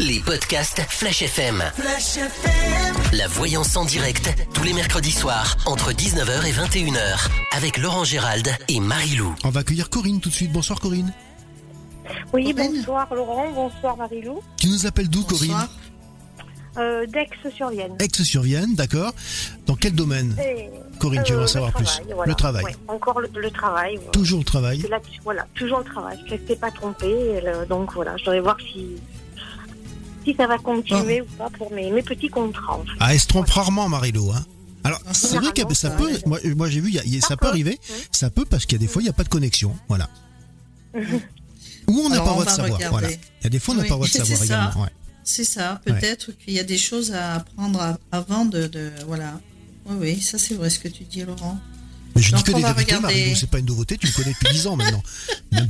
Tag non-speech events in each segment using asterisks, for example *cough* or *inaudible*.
Les podcasts Flash FM. Flash FM. La voyance en direct, tous les mercredis soirs, entre 19h et 21h, avec Laurent Gérald et Marie-Lou. On va accueillir Corinne tout de suite. Bonsoir Corinne. Oui, bonsoir Laurent, bonsoir Marie-Lou. Tu nous appelles d'où Corinne Euh, D'Aix-sur-Vienne. Aix-sur-Vienne, d'accord. Dans quel domaine Et, Corinne, tu veux en euh, savoir le plus travail, voilà. Le travail. Ouais, encore le, le travail. voilà. Toujours le travail. Là- voilà, toujours le travail. Je ne t'ai pas trompée. le- donc voilà, je voudrais voir si, si ça va continuer ou pas pour mes, mes petits contrats. en fait. Ah, elle se trompe rarement Marie-Lou. Hein alors, Ah, c'est vrai que ça peut, arrive. moi, moi, j'ai vu, il y a- il y a- ça peut arriver, Oui. ça peut parce qu'il y a des fois il n'y a pas de connexion, voilà. *laughs* Ou on n'a pas le droit de savoir, voilà. Il y a des fois on n'a Oui, pas le droit de *laughs* c'est savoir ça. également. ouais. C'est ça. Peut-être qu'il y a des choses à apprendre avant de, de- voilà. Oui, oui, ça c'est vrai ce que tu dis, Laurent. Mais je dis Donc, que on des vérités, regarder. C'est pas une nouveauté, tu me connais depuis 10 ans maintenant. *laughs* Même-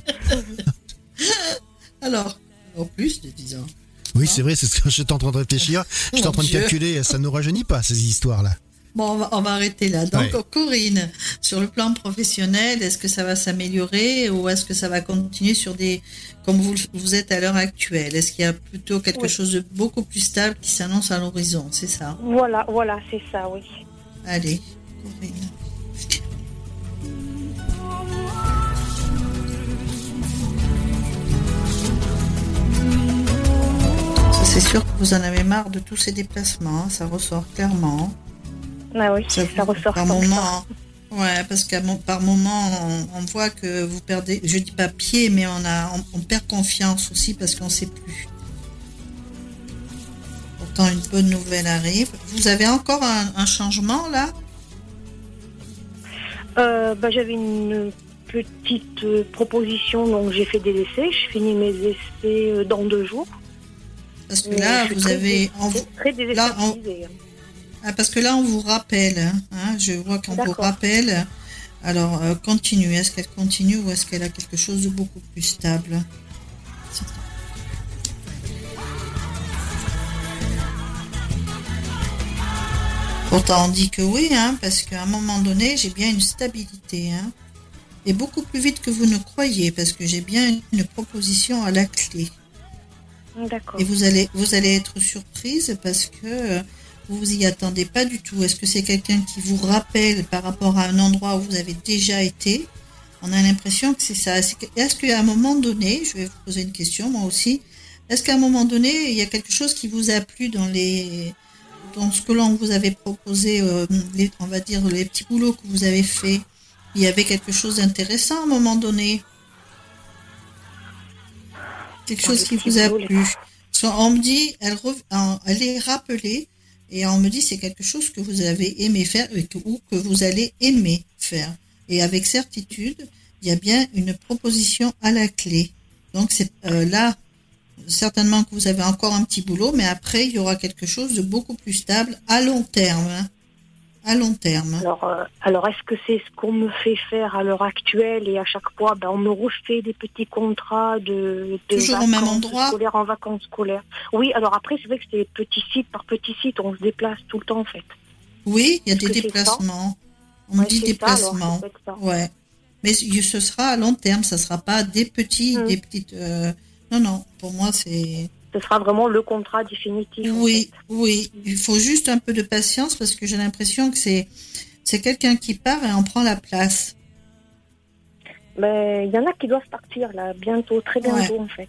Alors, au plus de 10 ans. Oui, c'est vrai, c'est ce que *laughs* j'étais en train de réfléchir. J'étais en train de calculer, ça ne rajeunit pas ces histoires-là. Bon, on va, on va arrêter là. Donc, Ouais. Corinne, sur le plan professionnel, est-ce que ça va s'améliorer ou est-ce que ça va continuer sur des, comme vous, vous êtes à l'heure actuelle? Est-ce qu'il y a plutôt quelque Oui. chose de beaucoup plus stable qui s'annonce à l'horizon C'est ça? Voilà, voilà, c'est ça, oui. Allez, Corinne. Ça, C'est sûr que vous en avez marre de tous ces déplacements, hein, ça ressort clairement. Ah oui, ça, ressort par moment. Ouais, parce qu'à par moment, on, on voit que vous perdez, je dis pas pied, mais on a, on, on perd confiance aussi parce qu'on sait plus. Pourtant, une bonne nouvelle arrive. Vous avez encore un, un changement là? Euh, bah, J'avais une petite euh, proposition, donc j'ai fait des essais. Je finis mes essais euh, dans deux jours. Parce que là, vous avez, là, on- désestabilisée. ah, parce que là, on vous rappelle. hein, hein, je vois qu'on vous rappelle. Alors, euh, continue. Est-ce qu'elle continue ou est-ce qu'elle a quelque chose de beaucoup plus stable? Pourtant, on dit que oui, hein, parce qu'à un moment donné, j'ai bien une stabilité. Hein, et beaucoup plus vite que vous ne croyez, parce que j'ai bien une proposition à la clé. D'accord. Et vous allez, vous allez être surprise parce que euh, vous vous y attendez pas du tout. Est-ce que c'est quelqu'un qui vous rappelle par rapport à un endroit où vous avez déjà été? On a l'impression que c'est ça. Est-ce qu'à un moment donné, je vais vous poser une question moi aussi, est-ce qu'à un moment donné, il y a quelque chose qui vous a plu dans les dans ce que l'on vous avait proposé, euh, les- on va dire les petits boulots que vous avez fait, il y avait quelque chose d'intéressant à un moment donné? Quelque chose qui vous a plu qu'on me dit, elle, est rappelée et on me dit c'est quelque chose que vous avez aimé faire ou que vous allez aimer faire. Et avec certitude, il y a bien une proposition à la clé. Donc c'est euh, là, certainement que vous avez encore un petit boulot, mais après il y aura quelque chose de beaucoup plus stable à long terme. hein. À long terme. Alors, euh, alors est-ce que c'est ce qu'on me fait faire à l'heure actuelle et à chaque fois, ben, on me refait des petits contrats de, de Toujours au même vacances endroit scolaires en vacances scolaires Oui, alors après, c'est vrai que c'est petit site par petit site, on se déplace tout le temps en fait. Oui, il y a des déplacements. On Ouais, dit c'est ça, alors, déplacements. Ouais. Mais ce sera à long terme, ça sera pas des petits, Mm. des petites. euh, Non, non. Pour moi, c'est. Ce sera vraiment le contrat définitif. en Oui, fait. oui. Il faut juste un peu de patience parce que j'ai l'impression que c'est c'est quelqu'un qui part et on prend la place. Mais il y en a qui doivent partir là, bientôt, très bientôt en fait.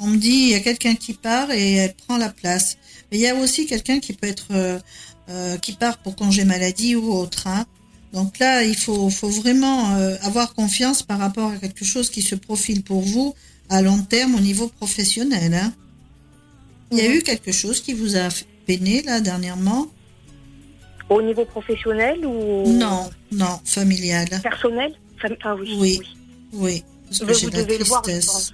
On me dit il y a quelqu'un qui part et elle prend la place. Mais il y a aussi quelqu'un qui peut être euh, euh, qui part pour congé maladie ou autre. hein. Donc là, il faut, faut vraiment euh, avoir confiance par rapport à quelque chose qui se profile pour vous à long terme au niveau professionnel. hein. Il y a eu quelque chose qui vous a peiné là dernièrement? Au niveau professionnel ou Non, non, familial. personnel? Ah oui. Oui. Oui, parce que j'ai la tristesse.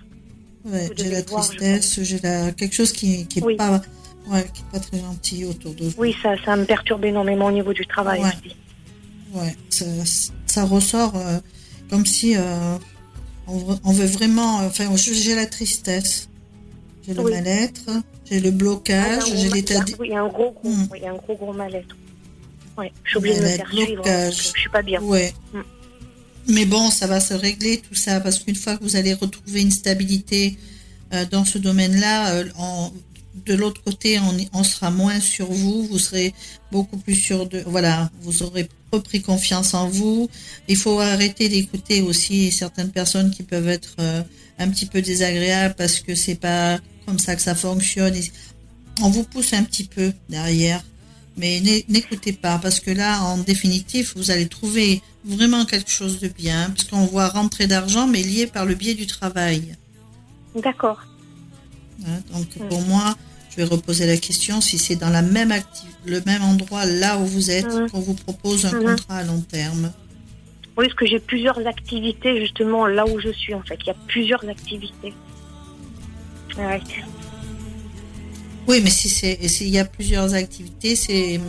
Ouais, j'ai la voir, tristesse, j'ai la quelque chose qui qui est Oui. pas ouais, qui est pas très gentil autour de vous. Oui, ça, ça me perturbe énormément au niveau du travail Ouais. aussi. Ouais, ça, ça ressort euh, comme si euh, on, on veut vraiment. euh, Enfin, j'ai la tristesse, j'ai le Oui. mal-être, j'ai le Ah, blocage, j'ai l'état. mal- d- Oui, il y a un gros, gros, Hmm. oui, il y a un gros, gros mal-être. Ouais, je suis obligée de me faire suivre. hein, Je suis pas bien. Ouais. Mm. Mais bon, ça va se régler tout ça parce qu'une fois que vous allez retrouver une stabilité euh, dans ce domaine-là, euh, de l'autre côté, on, on sera moins sur vous, vous serez beaucoup plus sûr de, voilà, vous aurez repris confiance en vous. Il faut arrêter d'écouter aussi certaines personnes qui peuvent être euh, un petit peu désagréables parce que c'est pas comme ça que ça fonctionne. On vous pousse un petit peu derrière, mais n'écoutez pas parce que là, en définitive, vous allez trouver vraiment quelque chose de bien parce qu'on voit rentrer d'argent, mais lié par le biais du travail. D'accord. Hein, donc pour moi, je vais reposer la question si c'est dans la même le même endroit là où vous êtes mmh. qu'on vous propose un mmh. contrat à long terme. Oui, parce que j'ai plusieurs activités justement là où je suis en fait. Il y a plusieurs activités. Oui, mais si c'est s'il y a plusieurs activités, c'est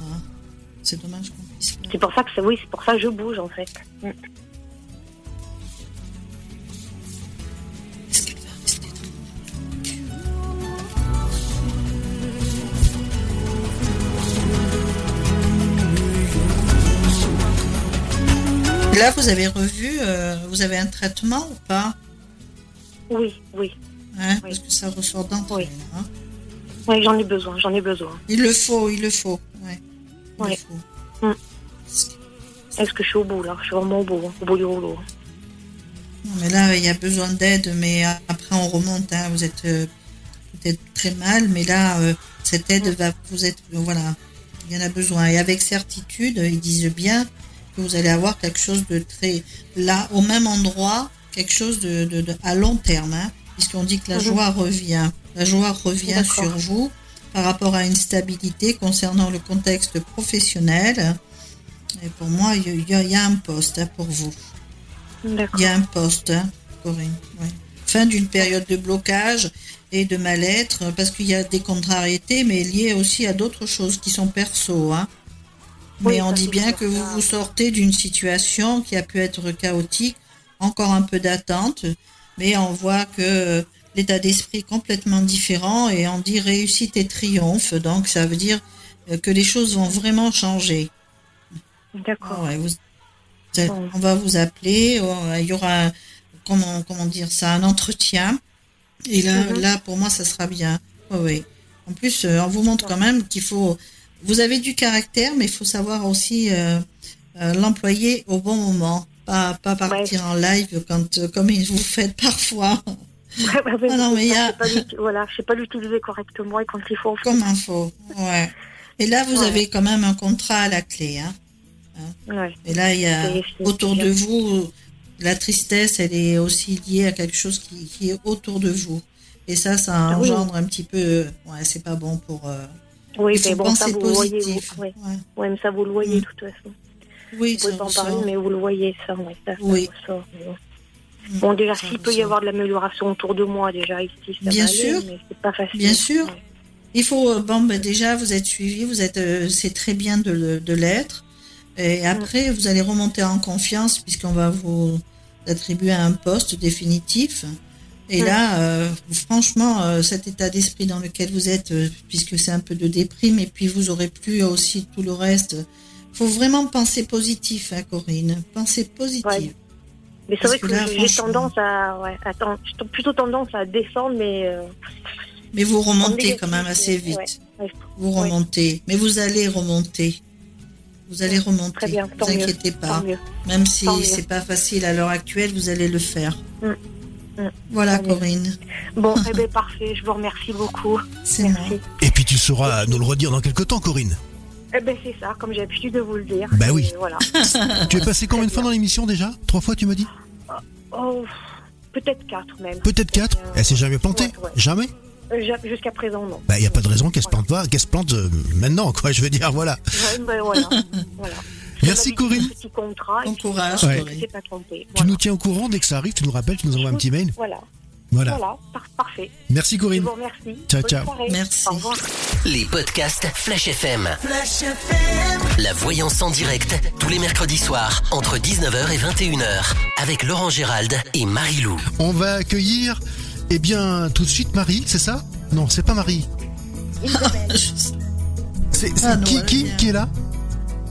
ah, c'est dommage qu'on puisse. C'est pour ça que oui, c'est pour ça que je bouge en fait. Mmh. Là, vous avez revu, euh, vous avez un traitement ou pas? Oui, oui. Hein, parce que ça ressort d'un Oui, hein. oui j'en ai besoin, j'en ai besoin. Il le faut, il le faut. Ouais. Mm. Est-ce que je suis au bout là? Je suis vraiment au bout, au bout du rouleau. Non, mais là, il y a besoin d'aide, mais après on remonte. Hein. Vous êtes euh, peut-être très mal, mais là, euh, cette aide va vous être, voilà, il y en a besoin. Et avec certitude, ils disent bien vous allez avoir quelque chose de très là au même endroit, quelque chose de, à long terme, hein, puisqu'on dit que la mhm. joie revient. La joie revient sur vous par rapport à une stabilité concernant le contexte professionnel. Et pour moi, il y, a un poste hein, pour vous. Il y a un poste, hein, Corinne. Fin d'une période de blocage et de mal-être, parce qu'il y a des contrariétés, mais liées aussi à d'autres choses qui sont perso. Hein. Mais on dit bien que vous vous sortez d'une situation qui a pu être chaotique, encore un peu d'attente, mais on voit que l'état d'esprit est complètement différent et on dit réussite et triomphe. Donc ça veut dire que les choses vont vraiment changer. D'accord. on va vous appeler, il y aura, comment, comment dire ça, un entretien. Et là, mhm. là, pour moi, ça sera bien. oui. En plus, euh, on vous montre quand même qu'il faut vous avez du caractère, mais il faut savoir aussi euh, euh, l'employer au bon moment, pas, pas partir en live quand, euh, comme vous faites parfois. *laughs* Ouais, non, mais il y a... voilà, je sais pas l'utiliser correctement et quand il faut. Comme il faut, ouais. Et là, vous avez quand même un contrat à la clé, hein. hein. Et là, il y a autour de vous, la tristesse, elle est aussi liée à quelque chose qui, qui est autour de vous. Et ça, ça ah engendre un petit peu. Ouais, c'est pas bon pour. Oui, mais bon, ça vous le voyez. Vous, ouais. Ouais. mais ça vous le voyez de toute façon. Oui, vous pouvez pas en parler, mais vous le voyez, ça, ouais, ça, oui. ça mm. Bon, déjà, s'il peut y avoir de l'amélioration autour de moi, déjà ici, ça Bien sûr. mais c'est pas facile. Bien sûr. Il faut, euh, bon, ben déjà, vous êtes suivi, vous êtes, euh, c'est très bien de, de l'être. Et mm. après, vous allez remonter en confiance puisqu'on va vous attribuer un poste définitif. Et là, euh, franchement, euh, cet état d'esprit dans lequel vous êtes, puisque c'est un peu de déprime, et puis vous aurez plus aussi tout le reste. Faut vraiment penser positif, hein, Corinne. Penser positif. Mais c'est vrai que, j'ai tendance à, ouais, j'ai plutôt tendance à descendre, mais. mais vous remontez quand même assez vite. vous remontez, mais vous allez remonter. Vous allez remonter. Très bien, ne vous inquiétez pas. Même si c'est pas facile à l'heure actuelle, vous allez le faire. Mm. Mm. Voilà, Corinne. Bon, *laughs* eh bien, parfait. Je vous remercie beaucoup. Merci. Et puis, tu sauras nous le redire dans quelques temps, Corinne. Eh ben c'est ça, comme j'ai l'habitude de vous le dire. Ben oui. Voilà. *laughs* tu es passé combien de fois dans l'émission déjà Trois fois, tu m'as dit Oh, peut-être quatre même. Peut-être quatre Elle s'est jamais plantée Jamais euh, Jusqu'à présent, non. Bah, il n'y a pas de raison qu'elle se plante pas, qu'elle se plante euh, maintenant, quoi, je veux dire, voilà. Ouais, ben voilà. *laughs* voilà. Merci Corinne. Petit contrat, bon courage. Pas trompé. Tu nous tiens au courant dès que ça arrive, tu nous rappelles, tu nous envoies un petit mail. Voilà. Voilà. voilà. parfait. Merci Corinne. Je vous remercie. Ciao, ciao. Merci. Au revoir. Les podcasts Flash FM. Flash FM. La voyance en direct, tous les mercredis soirs, entre 19h et 21h, avec Laurent Gérald et Marie-Lou. On va accueillir, eh bien, tout de suite Marie, c'est ça? Non, c'est pas Marie. Isabelle. *laughs* c'est ah, qui, qui, qui est là?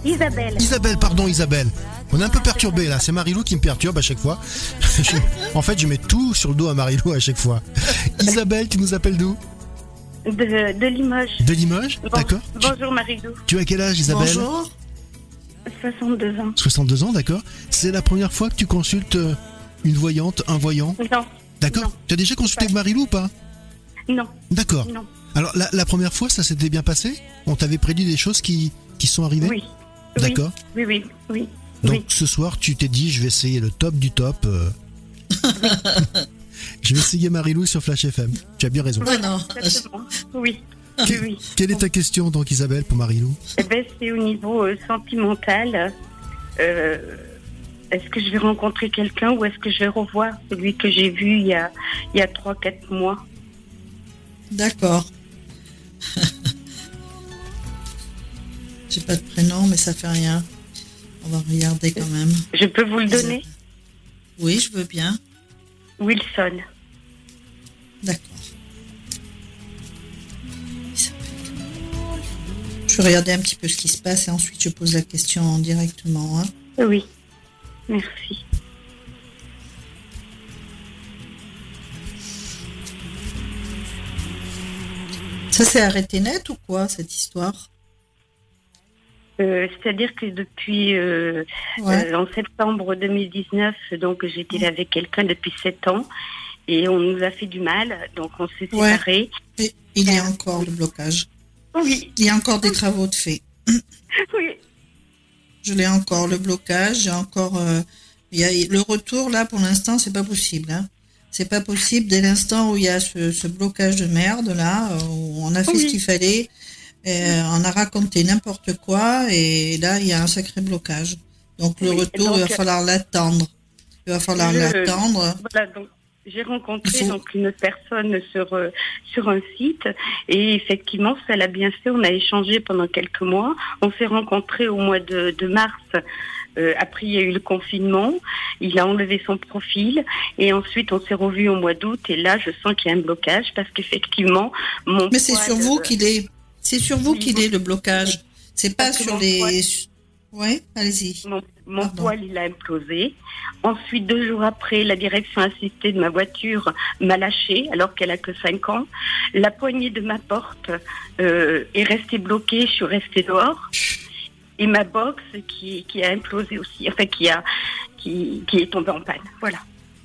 Isabelle. Isabelle, pardon Isabelle. On est un peu perturbé là, c'est Marilou qui me perturbe à chaque fois. *laughs* en fait, je mets tout sur le dos à Marilou à chaque fois. Isabelle, tu nous appelles d'où? De, de Limoges. De Limoges Bon- D'accord. Tu, Bonjour Marie-Lou. tu as quel âge, Isabelle? Bonjour. 62 ans. 62 ans, d'accord. C'est la première fois que tu consultes euh, une voyante, un voyant? Non, D'accord Non. Tu as déjà consulté avec Marilou ou pas? Non, D'accord. non. Alors, la, la première fois, ça s'était bien passé? On t'avait prédit des choses qui, qui sont arrivées? Oui. D'accord. Oui, oui, oui. Donc oui. ce soir, tu t'es dit, je vais essayer le top du top. euh. *laughs* je vais essayer Marilou sur Flash FM. Tu as bien raison. Non, non. Exactement. Oui. Ah. Oui, oui. Quelle est ta question donc, Isabelle, pour Marilou Eh ben, c'est au niveau euh, sentimental. Euh, est-ce que je vais rencontrer quelqu'un ou est-ce que je vais revoir celui que j'ai vu il y a, il y a 3-4 mois? D'accord. *laughs* J'ai pas de prénom, mais ça fait rien. On va regarder quand même. Je peux vous le donner Oui, je veux bien. Wilson. D'accord. Je vais regarder un petit peu ce qui se passe et ensuite je pose la question directement. hein. Oui. Merci. Ça s'est arrêté net ou quoi cette histoire? Euh, C'est-à-dire que depuis euh, Ouais. euh, en septembre 2019, donc j'étais avec quelqu'un depuis 7 ans et on nous a fait du mal, donc on s'est Ouais. séparés. Et il y a encore le blocage. Oui, Il y a encore des travaux de fait. *laughs* oui. Je l'ai encore le blocage. J'ai encore. il y a, le retour là pour l'instant c'est pas possible. Hein. C'est pas possible dès l'instant où il y a ce, ce blocage de merde là où on a fait Oui. ce qu'il fallait. Euh, on a raconté n'importe quoi et là il y a un sacré blocage. Donc le Oui, retour donc, il va falloir l'attendre. Il va falloir l'attendre. Voilà, donc j'ai rencontré faut- donc une personne sur euh, sur un site et effectivement ça l'a bien fait. On a échangé pendant quelques mois. On s'est rencontrés au mois de, de mars. Euh, après il y a eu le confinement. Il a enlevé son profil et ensuite on s'est revus au mois d'août et là je sens qu'il y a un blocage parce qu'effectivement mon Mais c'est sur de- vous qu'il est. C'est sur vous qu'il est le blocage. C'est pas sur les. poids- Ouais, allez-y. Mon, mon poil, il a implosé. Ensuite, deux jours après, la direction assistée de ma voiture m'a lâché alors qu'elle a que 5 ans. La poignée de ma porte euh, est restée bloquée, je suis restée dehors. Et ma box qui, qui a implosé aussi, enfin qui, a, qui, qui est tombée en panne. Voilà.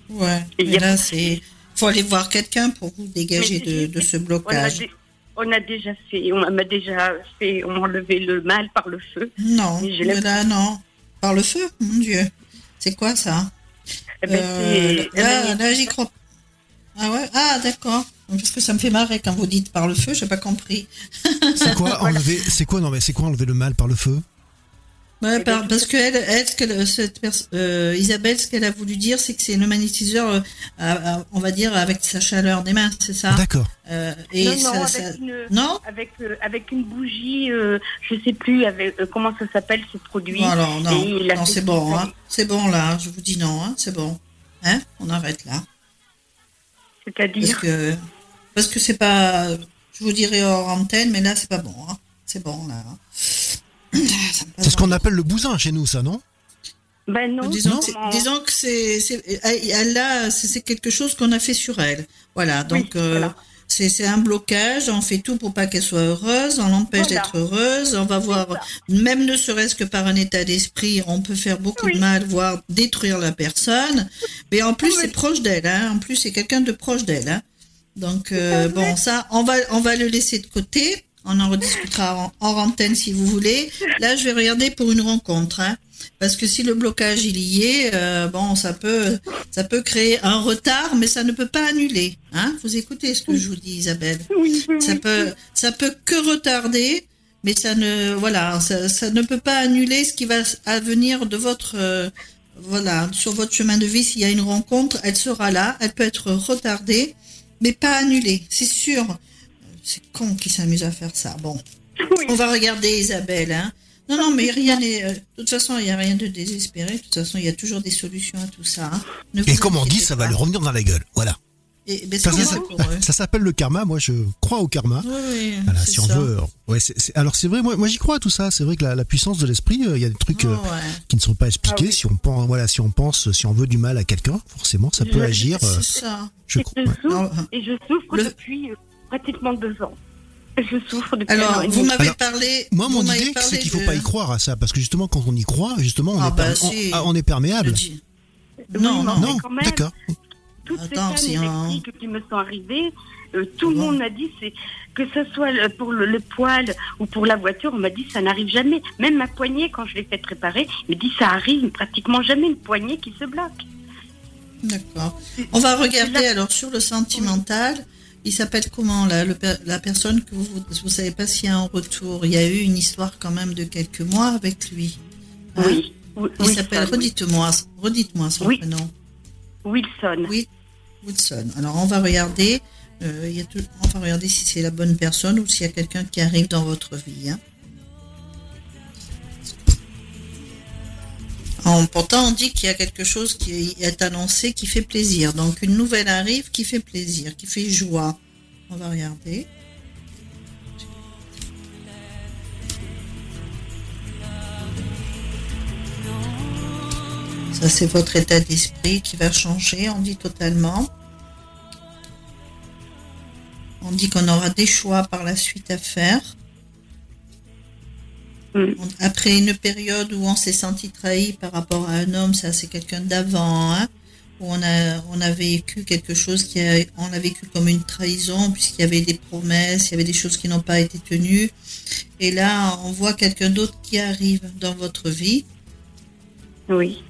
Ouais. Et Mais là, c'est. Faut aller voir quelqu'un pour vous dégager de, de ce blocage. On a déjà fait, on m'a déjà fait, on m'a enlevé le mal par le feu. Non, Mais là, non. Par le feu, mon Dieu. C'est quoi ça? Eh ben, Euh, c'est- Là, là, j'y crois. Ah ouais? Ah, d'accord. Parce que ça me fait marrer quand vous dites par le feu, j'ai pas compris. C'est quoi *laughs* enlever C'est quoi non mais c'est quoi enlever le mal par le feu? Ouais, Eh par- ben, parce que elle, elle, ce cette euh, Isabelle, ce qu'elle a voulu dire, c'est que c'est le magnétiseur, euh, à- à- on va dire, avec sa chaleur des mains, c'est ça? D'accord. Euh, Et non, non, ça, avec ça- une, Non? avec euh, avec une bougie, euh, je sais plus avec euh, comment ça s'appelle ce produit. Bon, alors, non, non c'est bon, hein. c'est bon là, je vous dis non, hein, c'est bon. Hein? On arrête là. Parce C'est-à-dire, que parce que c'est pas, je vous dirai hors antenne, mais là c'est pas bon, hein. c'est bon là. C'est ce qu'on le- appelle le bousin chez nous, ça, non? Ben non. Disons, non, que disons que c'est, c'est- elle, a- c'est quelque chose qu'on a fait sur elle. Voilà, donc Oui, euh, voilà. c'est c'est un blocage. On fait tout pour pas qu'elle soit heureuse. On l'empêche Voilà. d'être heureuse. On va voir, ça. même ne serait-ce que par un état d'esprit, on peut faire beaucoup Oui. de mal, voire détruire la personne. Mais en plus, Oui. c'est proche d'elle. Hein. En plus, c'est quelqu'un de proche d'elle. Hein. Donc euh, bon, ça, on va on va le laisser de côté. On en rediscutera en, hors antenne si vous voulez. Là, je vais regarder pour une rencontre, hein, parce que si le blocage il y est, euh, bon, ça peut ça peut créer un retard, mais ça ne peut pas annuler. Hein. Vous écoutez ce que je vous dis, Isabelle. Ça peut ça peut que retarder, mais ça ne voilà, ça, ça ne peut pas annuler ce qui va advenir de votre euh, voilà sur votre chemin de vie. S'il y a une rencontre, elle sera là. Elle peut être retardée, mais pas annulée. C'est sûr. C'est con qui s'amuse à faire ça. Bon. Oui. On va regarder Isabelle. Hein. Non, non, mais rien n'est. euh, de toute façon, il n'y a rien de désespéré. De toute façon, il y a toujours des solutions à tout ça. hein. Ne Et comme on dit, ça pas. va leur revenir dans la gueule. Voilà. Et, ben, Ça, s'appelle le karma. Moi, je crois au karma. Oui, oui, Voilà, si on ça. veut. Ouais, alors c'est vrai, moi, moi j'y crois à tout ça. C'est vrai que la, la puissance de l'esprit, euh, il y a des trucs euh, Oh, ouais. qui ne sont pas expliqués. Ah oui. Si on pense, voilà, si on pense, si on veut du mal à quelqu'un, forcément, ça peut Je- agir. euh, C'est ça. je Et crois. je ouais. souffre, Alors, et je souffre Le- depuis pratiquement deux ans. Je souffre depuis Alors, un an et vous m'avez parlé. Moi, mon idée, c'est qu'il faut de- pas y croire à ça, parce que justement, quand on y croit, justement, on, Ah est, bah, per- on- si. ah, on est perméable. Dis- Non, non, Non, même, d'accord. toutes Attends, ces c'est pannes un- électriques qui me sont arrivées, euh, tout le Bon. monde m'a dit c'est que ce soit pour le, le poêle ou pour la voiture, on m'a dit ça n'arrive jamais. Même ma poignée, quand je l'ai fait réparer, il me dit ça arrive pratiquement jamais une poignée qui se bloque. D'accord. On va regarder alors sur le sentimental. Il s'appelle comment là, le la personne que vous vous savez pas s'il y a un retour. Il y a eu une histoire quand même de quelques mois avec lui. Hein? Oui. oui, Il s'appelle, redites-moi, redites-moi son Oui. prénom. Wilson. Oui, Woodson. Alors on va regarder. euh, il y a tout- on va regarder si c'est la bonne personne ou s'il y a quelqu'un qui arrive dans votre vie. hein. Pourtant, on dit qu'il y a quelque chose qui est annoncé qui fait plaisir. Donc, une nouvelle arrive qui fait plaisir, qui fait joie. On va regarder. Ça, c'est votre état d'esprit qui va changer, on dit totalement. On dit qu'on aura des choix par la suite à faire. Mm. Après une période où on s'est senti trahi par rapport à un homme, ça c'est quelqu'un d'avant, hein, où on a, on a vécu quelque chose qui a, on a vécu comme une trahison puisqu'il y avait des promesses, il y avait des choses qui n'ont pas été tenues. Et là, on voit quelqu'un d'autre qui arrive dans votre vie. Oui.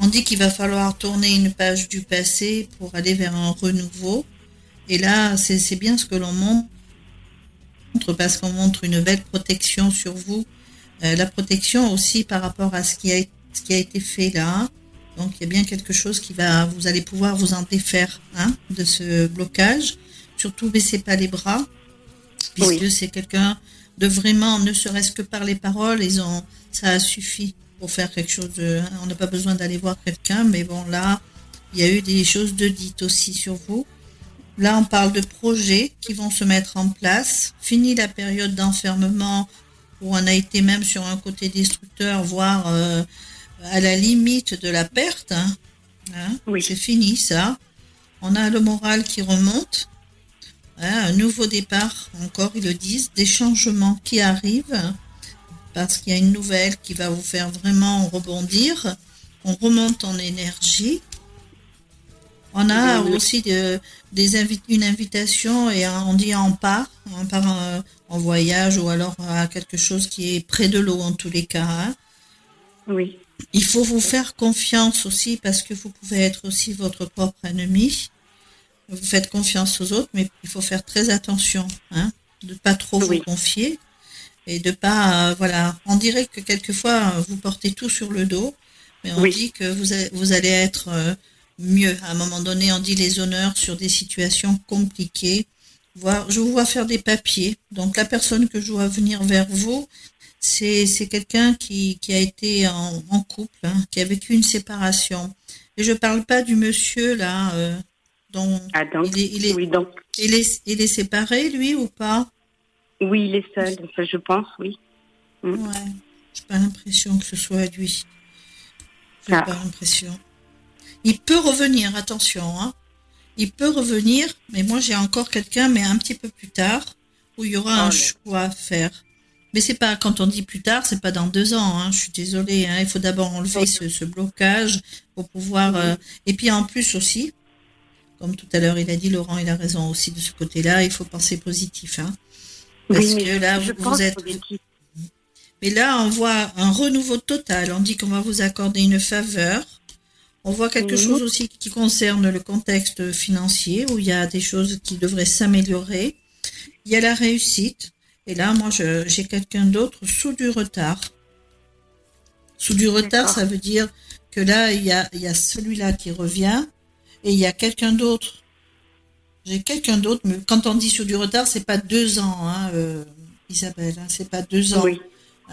On dit qu'il va falloir tourner une page du passé pour aller vers un renouveau. Et là, c'est c'est bien ce que l'on montre parce qu'on montre une belle protection sur vous. Euh, la protection aussi par rapport à ce qui a, ce qui a été fait là. Donc il y a bien quelque chose qui va, vous allez pouvoir vous en défaire hein, de ce blocage. Surtout baissez pas les bras, puisque Oui. c'est quelqu'un de vraiment, ne serait-ce que par les paroles, ils ont, ça a suffi pour faire quelque chose. De, hein, on n'a pas besoin d'aller voir quelqu'un, mais bon là, il y a eu des choses de dites aussi sur vous. Là, on parle de projets qui vont se mettre en place. Fini la période d'enfermement où on a été même sur un côté destructeur, voire euh, à la limite de la perte. hein. Hein, Oui. C'est fini ça. On a le moral qui remonte. Hein, un nouveau départ, encore ils le disent, des changements qui arrivent parce qu'il y a une nouvelle qui va vous faire vraiment rebondir. On remonte en énergie. On a aussi de- des invi- une invitation et on dit en part, on part en, en voyage ou alors à quelque chose qui est près de l'eau en tous les cas. hein. Oui. Il faut vous faire confiance aussi parce que vous pouvez être aussi votre propre ennemi. Vous faites confiance aux autres, mais il faut faire très attention, hein, de pas trop Oui. vous confier et de pas, euh, voilà. On dirait que quelquefois euh, vous portez tout sur le dos, mais on Oui. dit que vous, a- vous allez être euh, mieux. À un moment donné, on dit les honneurs sur des situations compliquées. Voir, je vous vois faire des papiers. Donc la personne que je vois venir vers vous, c'est quelqu'un qui, qui a été en, en couple, hein, qui a vécu une séparation. Et je parle pas du monsieur là, euh, dont Ah, donc, il est, il est, oui, donc, il est, il est séparé lui ou pas? Oui, il est seul, enfin, je pense, oui. Mm. Ouais, j'ai pas l'impression que ce soit lui. J'ai Ah. pas l'impression. Il peut revenir, attention, hein. Il peut revenir, mais moi j'ai encore quelqu'un, mais un petit peu plus tard, où il y aura Oh un là. choix à faire. Mais c'est pas quand on dit plus tard, c'est pas dans deux ans. Hein, je suis désolée. Hein, il faut d'abord enlever ce, ce blocage pour pouvoir. Euh, et puis en plus aussi, comme tout à l'heure il a dit, Laurent, il a raison aussi de ce côté-là. Il faut penser positif. Hein, parce Oui, mais que là, je vous, êtes. positif. Mais là, on voit un renouveau total. On dit qu'on va vous accorder une faveur. On voit quelque Mhm. chose aussi qui concerne le contexte financier, où il y a des choses qui devraient s'améliorer. Il y a la réussite. Et là, moi, j'ai quelqu'un d'autre sous du retard. Sous du retard, ça veut dire que là, il y a, il y a celui-là qui revient et il y a quelqu'un d'autre. J'ai quelqu'un d'autre, mais quand on dit sous du retard, c'est pas deux ans, hein, euh, Isabelle, hein, c'est pas deux ans. Oui,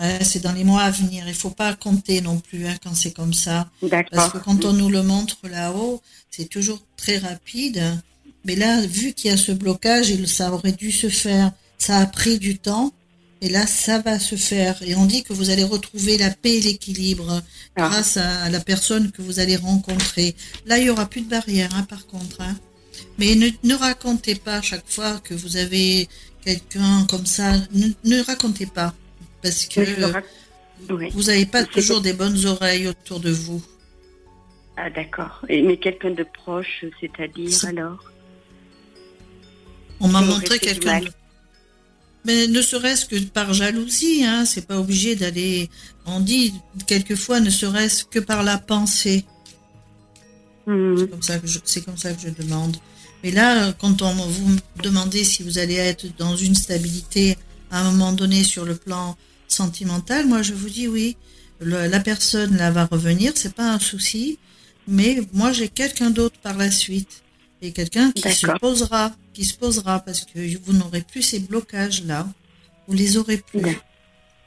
Ouais, c'est dans les mois à venir. Il faut pas compter non plus hein, quand c'est comme ça. Parce que quand on nous le montre là-haut, c'est toujours très rapide. Mais là, vu qu'il y a ce blocage, ça aurait dû se faire. Ça a pris du temps. Et là, ça va se faire. Et on dit que vous allez retrouver la paix et l'équilibre Ah. grâce à, à la personne que vous allez rencontrer. Là, il y aura plus de barrière, hein, par contre. hein. Mais ne, ne racontez pas chaque fois que vous avez quelqu'un comme ça. Ne, ne racontez pas. Parce que Oui. vous n'avez pas toujours des bonnes oreilles autour de vous. Ah d'accord. Mais quelqu'un de proche, c'est-à-dire C'est- alors? On m'a montré quelqu'un. de- Mais ne serait-ce que par jalousie, hein, c'est pas obligé d'aller. On dit quelquefois ne serait-ce que par la pensée. Hmm. C'est comme ça que je, c'est comme ça que je demande. Mais là, quand on vous me demandez si vous allez être dans une stabilité à un moment donné sur le plan sentimental, moi je vous dis oui. Le- la personne là va revenir, c'est pas un souci. Mais moi j'ai quelqu'un d'autre par la suite et quelqu'un qui se D'accord. posera, qui se posera parce que vous n'aurez plus ces blocages là. Vous les aurez plus.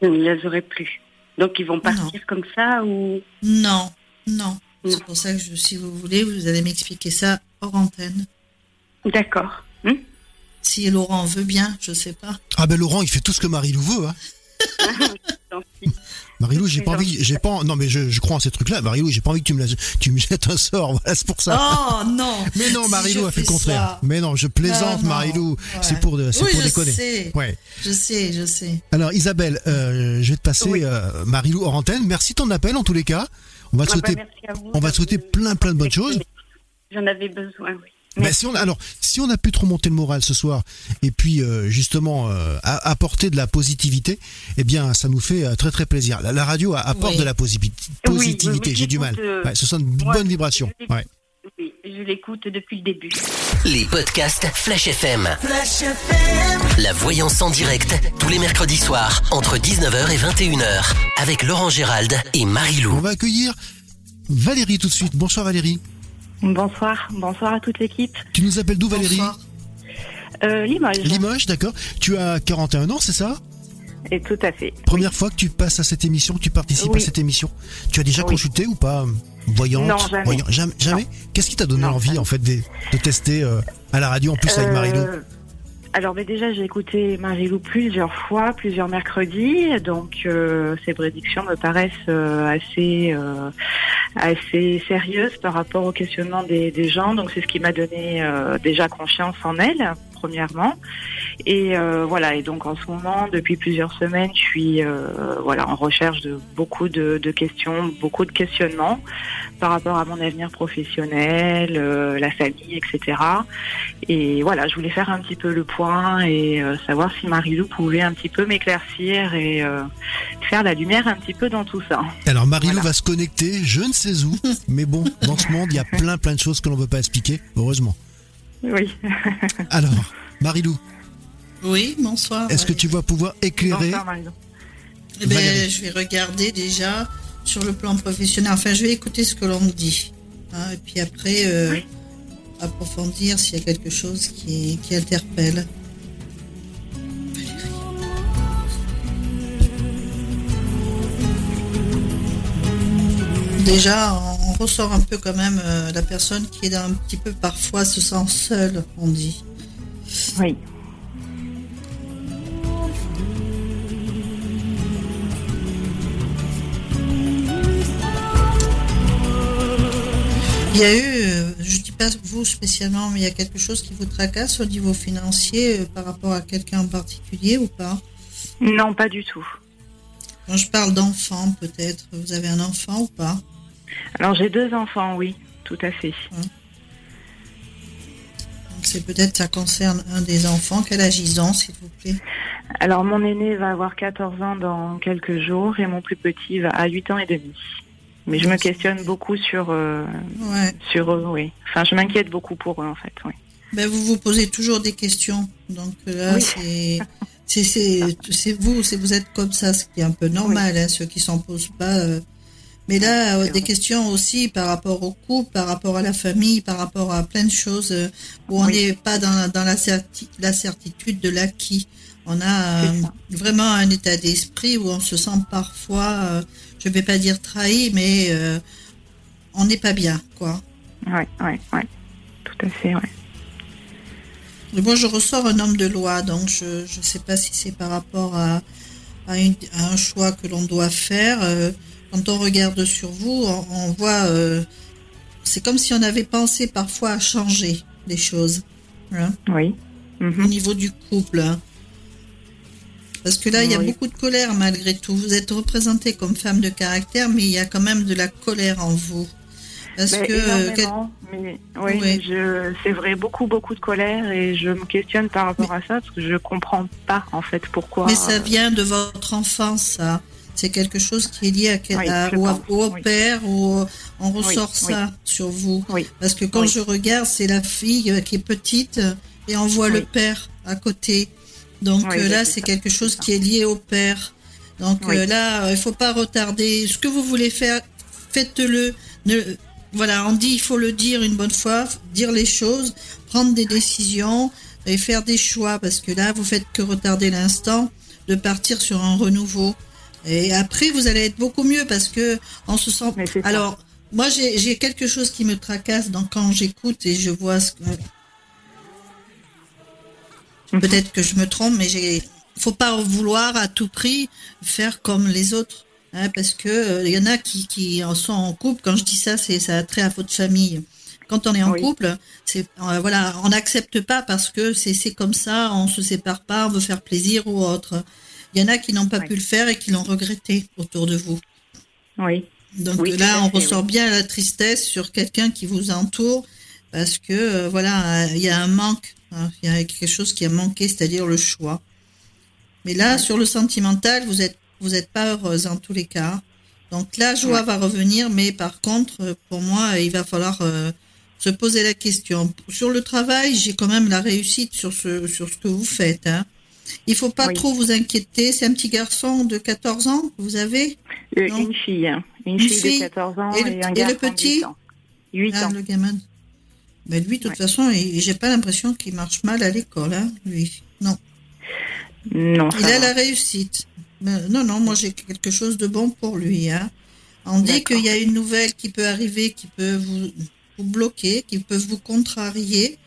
Je ne les aurais plus. Donc ils vont partir comme ça ou? Non, non. Non. C'est pour ça que je, si vous voulez, vous allez m'expliquer ça hors antenne. D'accord. Hmm Si Laurent veut bien, je sais pas. Ah ben Laurent, il fait tout ce que Marilou veut. Hein. *laughs* Marilou, j'ai pas envie, j'ai pas, non mais je, je crois en ces trucs-là. Marilou, j'ai pas envie que tu me, la- tu me jettes un sort. *laughs* Voilà, c'est pour ça. Oh non mais non, Marilou a fait le contraire. ça. Mais non, je plaisante. Marilou. Ouais. C'est pour, de- c'est Oui, pour je déconner. sais, Ouais. je sais, je sais. Alors Isabelle, euh, je vais te passer Oui. euh, Marilou hors antenne. Merci de ton appel en tous les cas. On va te Ah bah, souhaiter. on va te souhaiter plein, plein de bonnes choses. J'en avais besoin, oui. Merci. si on, a- alors, si on a pu te remonter le moral ce soir et puis euh, justement euh, apporter de la positivité, eh bien, ça nous fait euh, très très plaisir. La, la radio apporte Oui. de la positivité. oui, J'ai du mal. euh, Ouais, ce sont de bonnes vibrations. je l'écoute. Ouais. Oui, je l'écoute depuis le début. Les podcasts Flash FM. La voyance en direct, tous les mercredis soirs, entre 19h et 21h, avec Laurent Gérald et On Marie-Lou. va accueillir Valérie tout de suite. Bonsoir Valérie. Bonsoir, bonsoir à toute l'équipe. Tu nous appelles d'où Valérie. Euh, Limoges. Limoges, d'accord. Tu as 41 ans, c'est ça? Et tout à fait. Première fois que tu passes à cette émission, que tu participes à cette émission. Tu as déjà Oui. consulté ou pas? Voyante Non, jamais. Voyant- jamais, jamais Qu'est-ce qui t'a donné Non, envie jamais. en fait de, de tester euh, à la radio en plus avec Euh, Marilou? Alors mais déjà j'ai écouté Marilou plusieurs fois, plusieurs mercredis, donc euh, ces prédictions me paraissent euh, assez euh, assez sérieuses par rapport au questionnement des, des gens. Donc c'est ce qui m'a donné euh, déjà confiance en elle premièrement. Et euh, voilà et donc en ce moment depuis plusieurs semaines je suis euh, voilà en recherche de beaucoup de, de questions, beaucoup de questionnements par rapport à mon avenir professionnel, euh, la famille, etc. Et voilà, je voulais faire un petit peu le point et savoir si Marilou pouvait un petit peu m'éclaircir et faire la lumière un petit peu dans tout ça. Alors Marilou voilà. va se connecter, je ne sais où, mais bon, dans ce monde, il y a plein plein de choses que l'on ne veut pas expliquer, heureusement. Oui. *laughs* Alors, Marilou, Oui, bonsoir. est-ce que tu vas pouvoir éclairer Bonsoir Marilou. Eh ben, Valérie. je vais regarder déjà sur le plan professionnel. Enfin, je vais écouter ce que l'on me dit. hein, et puis après, euh, Oui. approfondir s'il y a quelque chose qui, qui interpelle. Déjà, on on ressort un peu quand même euh, la personne qui est un petit peu parfois se sent seule, on dit. Oui. Il y a eu, euh, je dis pas vous spécialement, mais il y a quelque chose qui vous tracasse au niveau financier euh, par rapport à quelqu'un en particulier ou pas? Non, pas du tout. Quand je parle d'enfant, peut-être, vous avez un enfant ou pas? Alors j'ai deux enfants, oui, tout à fait. Donc c'est peut-être ça concerne un des enfants. Quel âge ils ont, s'il vous plaît? Alors mon aîné va avoir 14 ans dans quelques jours et mon plus petit va à 8 ans et demi. Mais je me questionne beaucoup sur euh, Ouais. sur eux, oui. Enfin, je m'inquiète beaucoup pour eux en fait, oui. Ben, vous vous posez toujours des questions. Donc là, Oui. c'est, c'est, c'est, c'est vous, c'est vous êtes comme ça, ce qui est un peu normal, hein, ceux qui s'en posent pas. euh. Mais là, euh, des questions aussi par rapport au couple, par rapport à la famille, par rapport à plein de choses euh, où on Oui. n'est pas dans, dans la, certi- la certitude de l'acquis. On a euh, vraiment un état d'esprit où on se sent parfois, je vais pas dire trahi, mais on n'est pas bien, quoi. Ouais, ouais, ouais. Tout à fait. Et Moi, je ressors un homme de loi, donc je ne sais pas si c'est par rapport à, à, une- à un choix que l'on doit faire. Quand on regarde sur vous, on, on voit, euh, c'est comme si on avait pensé parfois à changer. les choses. Hein, Oui. Au Mhm. niveau du couple. hein. Parce que là, il y a beaucoup de colère malgré tout. Vous êtes représentée comme femme de caractère, mais il y a quand même de la colère en vous. Parce que mais, oui, Oui. mais je, c'est vrai, beaucoup, beaucoup de colère et je me questionne par rapport à ça parce que je comprends pas en fait pourquoi. Mais ça vient de votre enfance, ça. C'est quelque chose qui est lié à, quel- Oui, à- je au, oui. père, ou on ressort Oui, ça sur vous. Parce que quand je regarde, c'est la fille euh, qui est petite euh, et on voit le père à côté. Donc euh, là, c'est quelque chose qui est lié au père. Donc là, il faut pas retarder. Ce que vous voulez faire, faites-le. Voilà, on dit il faut le dire une bonne fois, dire les choses, prendre des décisions et faire des choix parce que là, vous faites que retarder l'instant de partir sur un renouveau. Et après, vous allez être beaucoup mieux parce que on se sent. Ça. Alors, moi, j'ai quelque chose qui me tracasse donc quand j'écoute et je vois ce que. Mhm. Peut-être que je me trompe, mais j'ai. Faut pas vouloir à tout prix faire comme les autres, hein, parce que euh, il y en a qui qui en sont en couple. Quand je dis ça, c'est ça a trait à votre famille. Quand on est en Oui. couple, c'est euh, voilà, on n'accepte pas parce que c'est c'est comme ça, on se sépare pas, on veut faire plaisir ou autre. Il y en a qui n'ont pas pu le faire et qui l'ont regretté autour de vous. Oui. Donc Oui, là, on fait, ressort oui. bien la tristesse sur quelqu'un qui vous entoure parce que euh, voilà, il y a un manque, hein, il y a quelque chose qui a manqué, c'est-à-dire le choix. Mais là, sur le sentimental, vous êtes vous êtes pas heureuse en tous les cas. Donc la joie Ouais. va revenir, mais par contre, euh, pour moi, il va falloir euh, se poser la question. Sur le travail, j'ai quand même la réussite sur ce sur ce que vous faites. Hein. Il faut pas Oui. trop vous inquiéter. C'est un petit garçon de 14 ans que vous avez Euh, une fille, hein. une, Une fille, fille. de 14 ans Et et, le- un et le garçon petit de 8 ans. 8 Ah, ans. le gamin. Mais lui, de toute Ouais. façon, j'ai pas l'impression qu'il marche mal à l'école, hein, lui. Non. Non, Il a va. la réussite. Mais non, non, moi j'ai quelque chose de bon pour lui. Hein. On dit qu'il y a une nouvelle qui peut arriver, qui peut vous, vous bloquer, qui peut vous contrarier,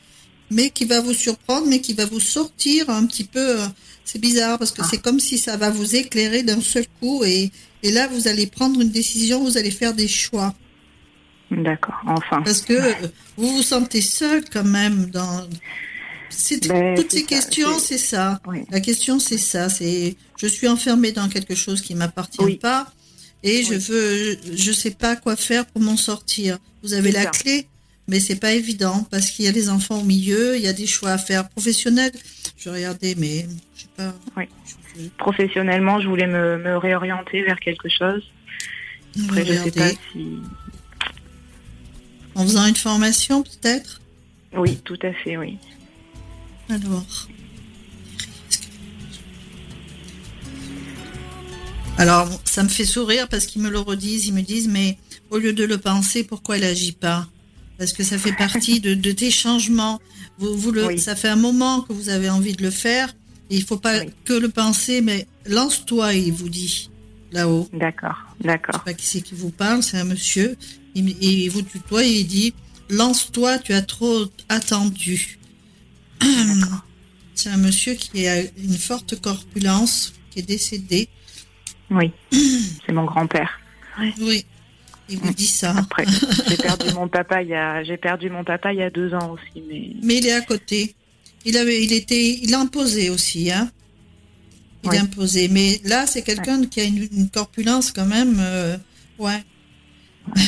mais qui va vous surprendre, mais qui va vous sortir un petit peu. euh, C'est bizarre parce que Ah. c'est comme si ça va vous éclairer d'un seul coup et, et là vous allez prendre une décision, vous allez faire des choix. D'accord, enfin. Parce que euh, vous vous sentez seul quand même dans c'est- Ben, toutes ces ça, questions, c'est- ça. Oui. La question c'est ça, c'est je suis enfermée dans quelque chose qui m'appartient Oui. pas et je veux je sais pas quoi faire pour m'en sortir. Vous avez la ça. clé mais c'est pas évident parce qu'il y a des enfants au milieu, il y a des choix à faire professionnels. Je regardais mais je sais pas. Oui. Professionnellement, je voulais me, me réorienter vers quelque chose. Après, je sais pas si. En faisant une formation peut-être? Oui, tout à fait, oui. Alors. Alors, ça me fait sourire parce qu'ils me le redisent. Ils me disent, mais au lieu de le penser, pourquoi elle agit pas? Parce que ça fait partie de, de tes changements. Vous, vous le, Oui. Ça fait un moment que vous avez envie de le faire. Et il faut pas Oui. que le penser, mais lance-toi, il vous dit, là-haut. D'accord, Je d'accord. sais pas qui c'est qui vous parle, c'est un monsieur. Il, vous tutoie et il dit, lance-toi, tu as trop attendu. *clears throat* C'est un monsieur qui a une forte corpulence, qui est décédé. Oui, c'est mon grand-père. Oui, il vous dit ça. Après, j'ai perdu *laughs* mon papa il y a, j'ai perdu mon papa il y a deux ans aussi, mais Mais il est à côté. Il avait, il était, il a imposé aussi, hein. Il Oui. a imposé. Mais là, c'est quelqu'un qui a une, une corpulence quand même, euh, ouais. Je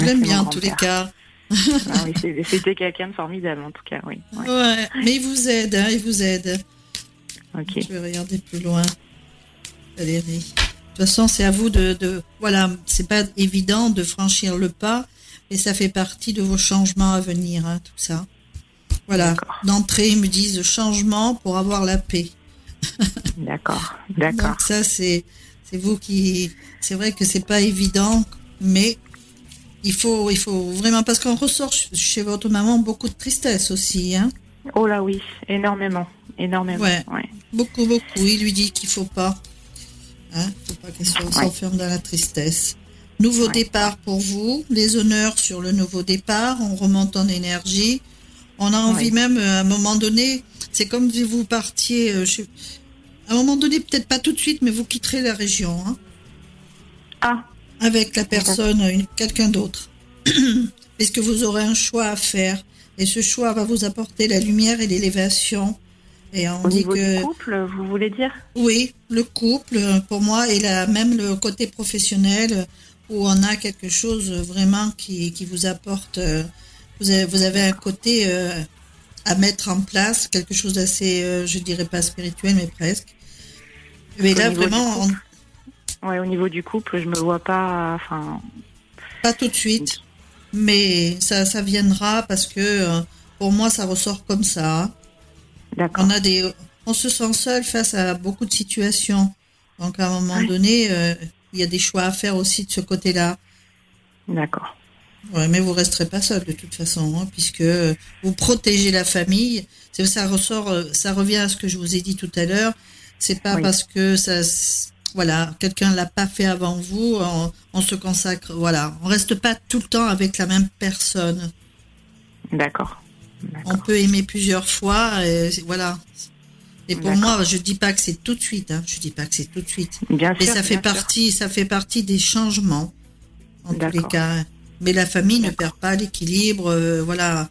Ouais, l'aime c'est bien en tous les cas. Ah oui, c'était quelqu'un de formidable en tout cas, oui. Ouais. Ouais, mais il vous aide, hein, il vous aide. Ok, Je vais regarder plus loin. Valérie. De toute façon, c'est à vous de, de voilà, c'est pas évident de franchir le pas, et ça fait partie de vos changements à venir, hein, tout ça. Voilà. D'entrée, ils me disent changement pour avoir la paix. *laughs* d'accord, d'accord. Donc ça, c'est, c'est vous qui, c'est vrai que c'est pas évident, mais il faut, il faut vraiment, parce qu'on ressort ch- chez votre maman beaucoup de tristesse aussi, hein. Oh là oui, énormément, énormément. Ouais. ouais. Beaucoup, beaucoup. Il lui dit qu'il faut pas. Hein, faut pas qu'elle soit- Ouais. s'enferme dans la tristesse. Nouveau Ouais. départ pour vous. Les honneurs sur le nouveau départ. On remonte en énergie. On a envie Ouais. même, euh, à un moment donné, c'est comme si vous partiez, euh, chez- à un moment donné, peut-être pas tout de suite, mais vous quitterez la région, hein, Ah, avec la personne, une- quelqu'un d'autre. *clears throat* Est-ce que vous aurez un choix à faire? Et ce choix va vous apporter la lumière et l'élévation. Et on Au dit niveau que... du couple, vous voulez dire? Oui, le couple, pour moi, et la, même le côté professionnel, où on a quelque chose vraiment qui, qui vous apporte. Euh, vous avez, vous avez un côté euh, à mettre en place, quelque chose d'assez, euh, je dirais pas spirituel, mais presque. Mais là, vraiment. Ouais, au niveau du couple, je me vois pas. Enfin. Pas tout de suite. Mais ça, ça viendra parce que pour moi, ça ressort comme ça. On a des, on se sent seul face à beaucoup de situations. Donc à un moment donné, euh, il y a des choix à faire aussi de ce côté-là. D'accord. Ouais, mais vous resterez pas seul de toute façon, hein, puisque vous protégez la famille. Ça ressort, euh, ça revient à ce que je vous ai dit tout à l'heure. C'est pas parce que ça, voilà, quelqu'un l'a pas fait avant vous, on, on, se consacre, voilà, on reste pas tout le temps avec la même personne. D'accord. On peut aimer plusieurs fois, et voilà. Et pour moi, je dis pas que c'est tout de suite. Hein. Je dis pas que c'est tout de suite. Bien Mais ça fait partie, ça fait partie des changements en tous les cas. Mais la famille ne perd pas l'équilibre. Euh, voilà.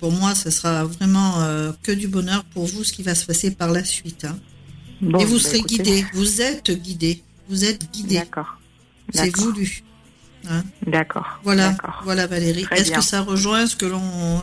Pour moi, ce sera vraiment euh, que du bonheur pour vous, ce qui va se passer par la suite. Hein. et vous bah, serez guidé. Vous êtes guidé. Vous êtes guidé. D'accord. C'est voulu. Hein. D'accord. Voilà. Voilà, Valérie. Est-ce que ça rejoint ce que l'on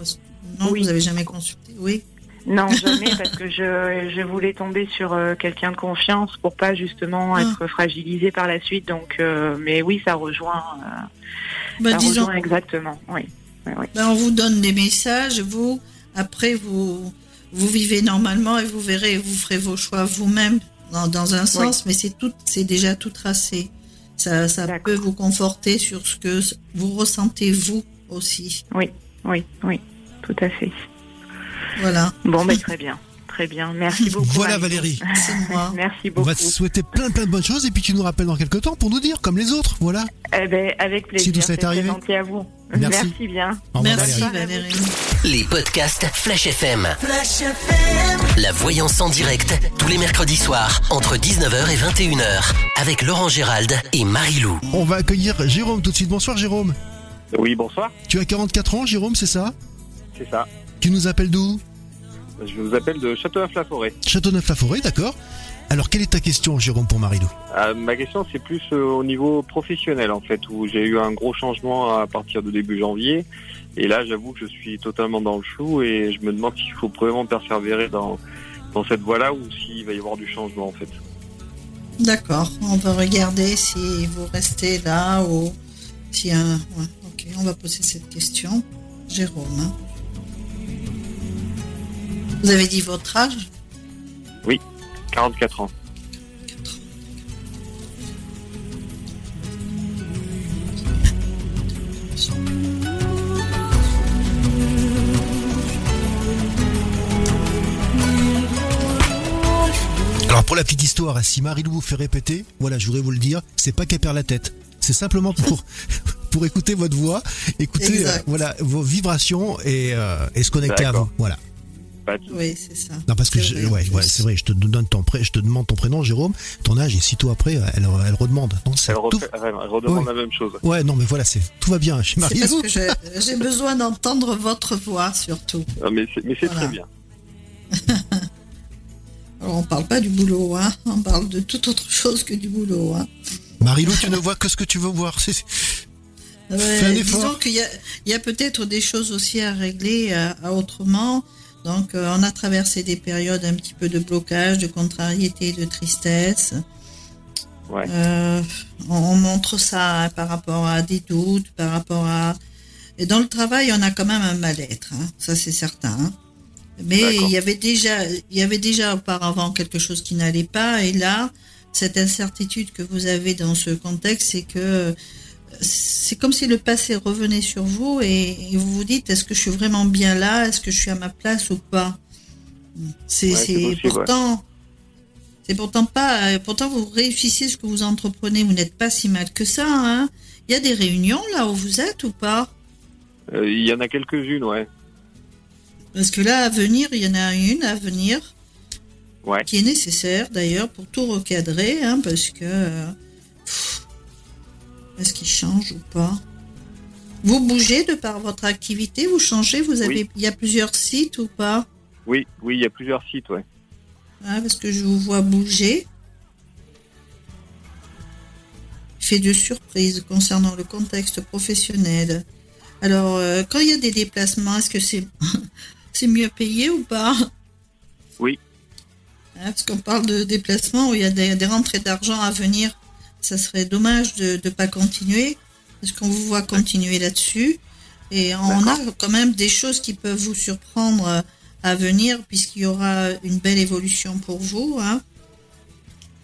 non, vous n'avez jamais consulté, oui non, *laughs* jamais, parce que je, je voulais tomber sur euh, quelqu'un de confiance pour pas justement ah. être fragilisé par la suite. Donc, euh, mais oui, ça rejoint. Euh, bah, disons, exactement. Oui. Ben, on vous donne des messages, vous. Après, vous vous vivez normalement et vous verrez, vous ferez vos choix vous-même dans, dans, un sens, mais c'est tout, c'est déjà tout tracé. Ça, ça peut vous conforter sur ce que vous ressentez vous aussi. Oui, oui, oui tout à fait. Voilà. Bon, mais très bien. Très bien. Merci *laughs* beaucoup. Voilà, Valérie. C'est moi. *laughs* Merci beaucoup. On va te souhaiter plein, plein de bonnes choses et puis tu nous rappelles dans quelques temps pour nous dire, comme les autres. Voilà. Eh ben, avec plaisir. Si tout ça est arrivé. à vous. Merci. bien. Merci, Valérie. Les podcasts Flash FM. Flash FM. La voyance en direct, tous les mercredis soirs, entre 19h et 21h, avec Laurent Gérald et Marie-Lou. On va accueillir Jérôme tout de suite. Bonsoir, Jérôme. Oui, bonsoir. Tu as 44 ans, Jérôme, c'est ça? C'est ça. Tu nous appelles d'où Je vous appelle de Châteauneuf-la-Forêt. Châteauneuf-la-Forêt, d'accord. Alors, quelle est ta question, Jérôme, pour Marilou euh, Ma question, c'est plus euh, au niveau professionnel, en fait, où j'ai eu un gros changement à partir de début janvier. Et là, j'avoue que je suis totalement dans le chou et je me demande s'il faut vraiment persévérer dans, dans cette voie-là ou s'il va y avoir du changement, en fait. D'accord. On va regarder si vous restez là ou si un. ok, on va poser cette question. Jérôme. Hein. Vous avez dit votre âge Oui, 44 ans. Alors pour la petite histoire, si Marie-Lou vous fait répéter, voilà, je voudrais vous le dire, c'est pas qu'elle perd la tête. C'est simplement pour pour écouter votre voix, écouter euh, voilà vos vibrations et, euh, et se connecter à vous. Voilà. Oui, c'est ça. Non, parce que je, ouais, ouais c'est vrai, je te donne ton pré, je te demande ton prénom, Jérôme, ton âge, et sitôt après, elle, elle redemande. Non, elle, tout... elle, redemande la même chose. Ouais, non, mais voilà, c'est tout va bien chez Marie. J'ai besoin d'entendre votre voix surtout. Ah, mais c'est très bien. *laughs* Alors, on parle pas du boulot, hein. On parle de toute autre chose que du boulot, hein. Marilou, tu ne vois que ce que tu veux voir. C'est disons qu'il y a, a peut-être des choses aussi à régler à, à autrement. Donc, euh, on a traversé des périodes un petit peu de blocage, de contrariété, de tristesse. Ouais. Euh, on, montre ça hein, par rapport à des doutes, par rapport à. Et dans le travail, on a quand même un mal-être, hein, ça c'est certain. Hein. Mais il y avait déjà, il y avait déjà auparavant quelque chose qui n'allait pas, et là, cette incertitude que vous avez dans ce contexte, c'est que c'est comme si le passé revenait sur vous et, vous vous dites est-ce que je suis vraiment bien là? Est-ce que je suis à ma place ou pas? C'est pourtant. C'est pourtant pas. Pourtant, vous réussissez ce que vous entreprenez. Vous n'êtes pas si mal que ça. Hein il y a des réunions là où vous êtes ou pas? Euh, Il y en a quelques-unes, ouais. Parce que là, à venir, il y en a une à venir. Ouais. Qui est nécessaire d'ailleurs pour tout recadrer, hein, parce que. Est-ce qu'il change ou pas Vous bougez de par votre activité, vous changez, vous avez, il y a plusieurs sites ou pas? Oui, oui, il y a plusieurs sites, ouais. parce que je vous vois bouger. Fait de surprise concernant le contexte professionnel. Alors, euh, quand il y a des déplacements, est-ce que c'est *laughs* c'est mieux payé ou pas? Oui. parce qu'on parle de déplacements où il y a des, rentrées d'argent à venir. Ça serait dommage de ne pas continuer parce qu'on vous voit continuer là-dessus. Et on a quand même des choses qui peuvent vous surprendre euh, à venir puisqu'il y aura une belle évolution pour vous. Hein.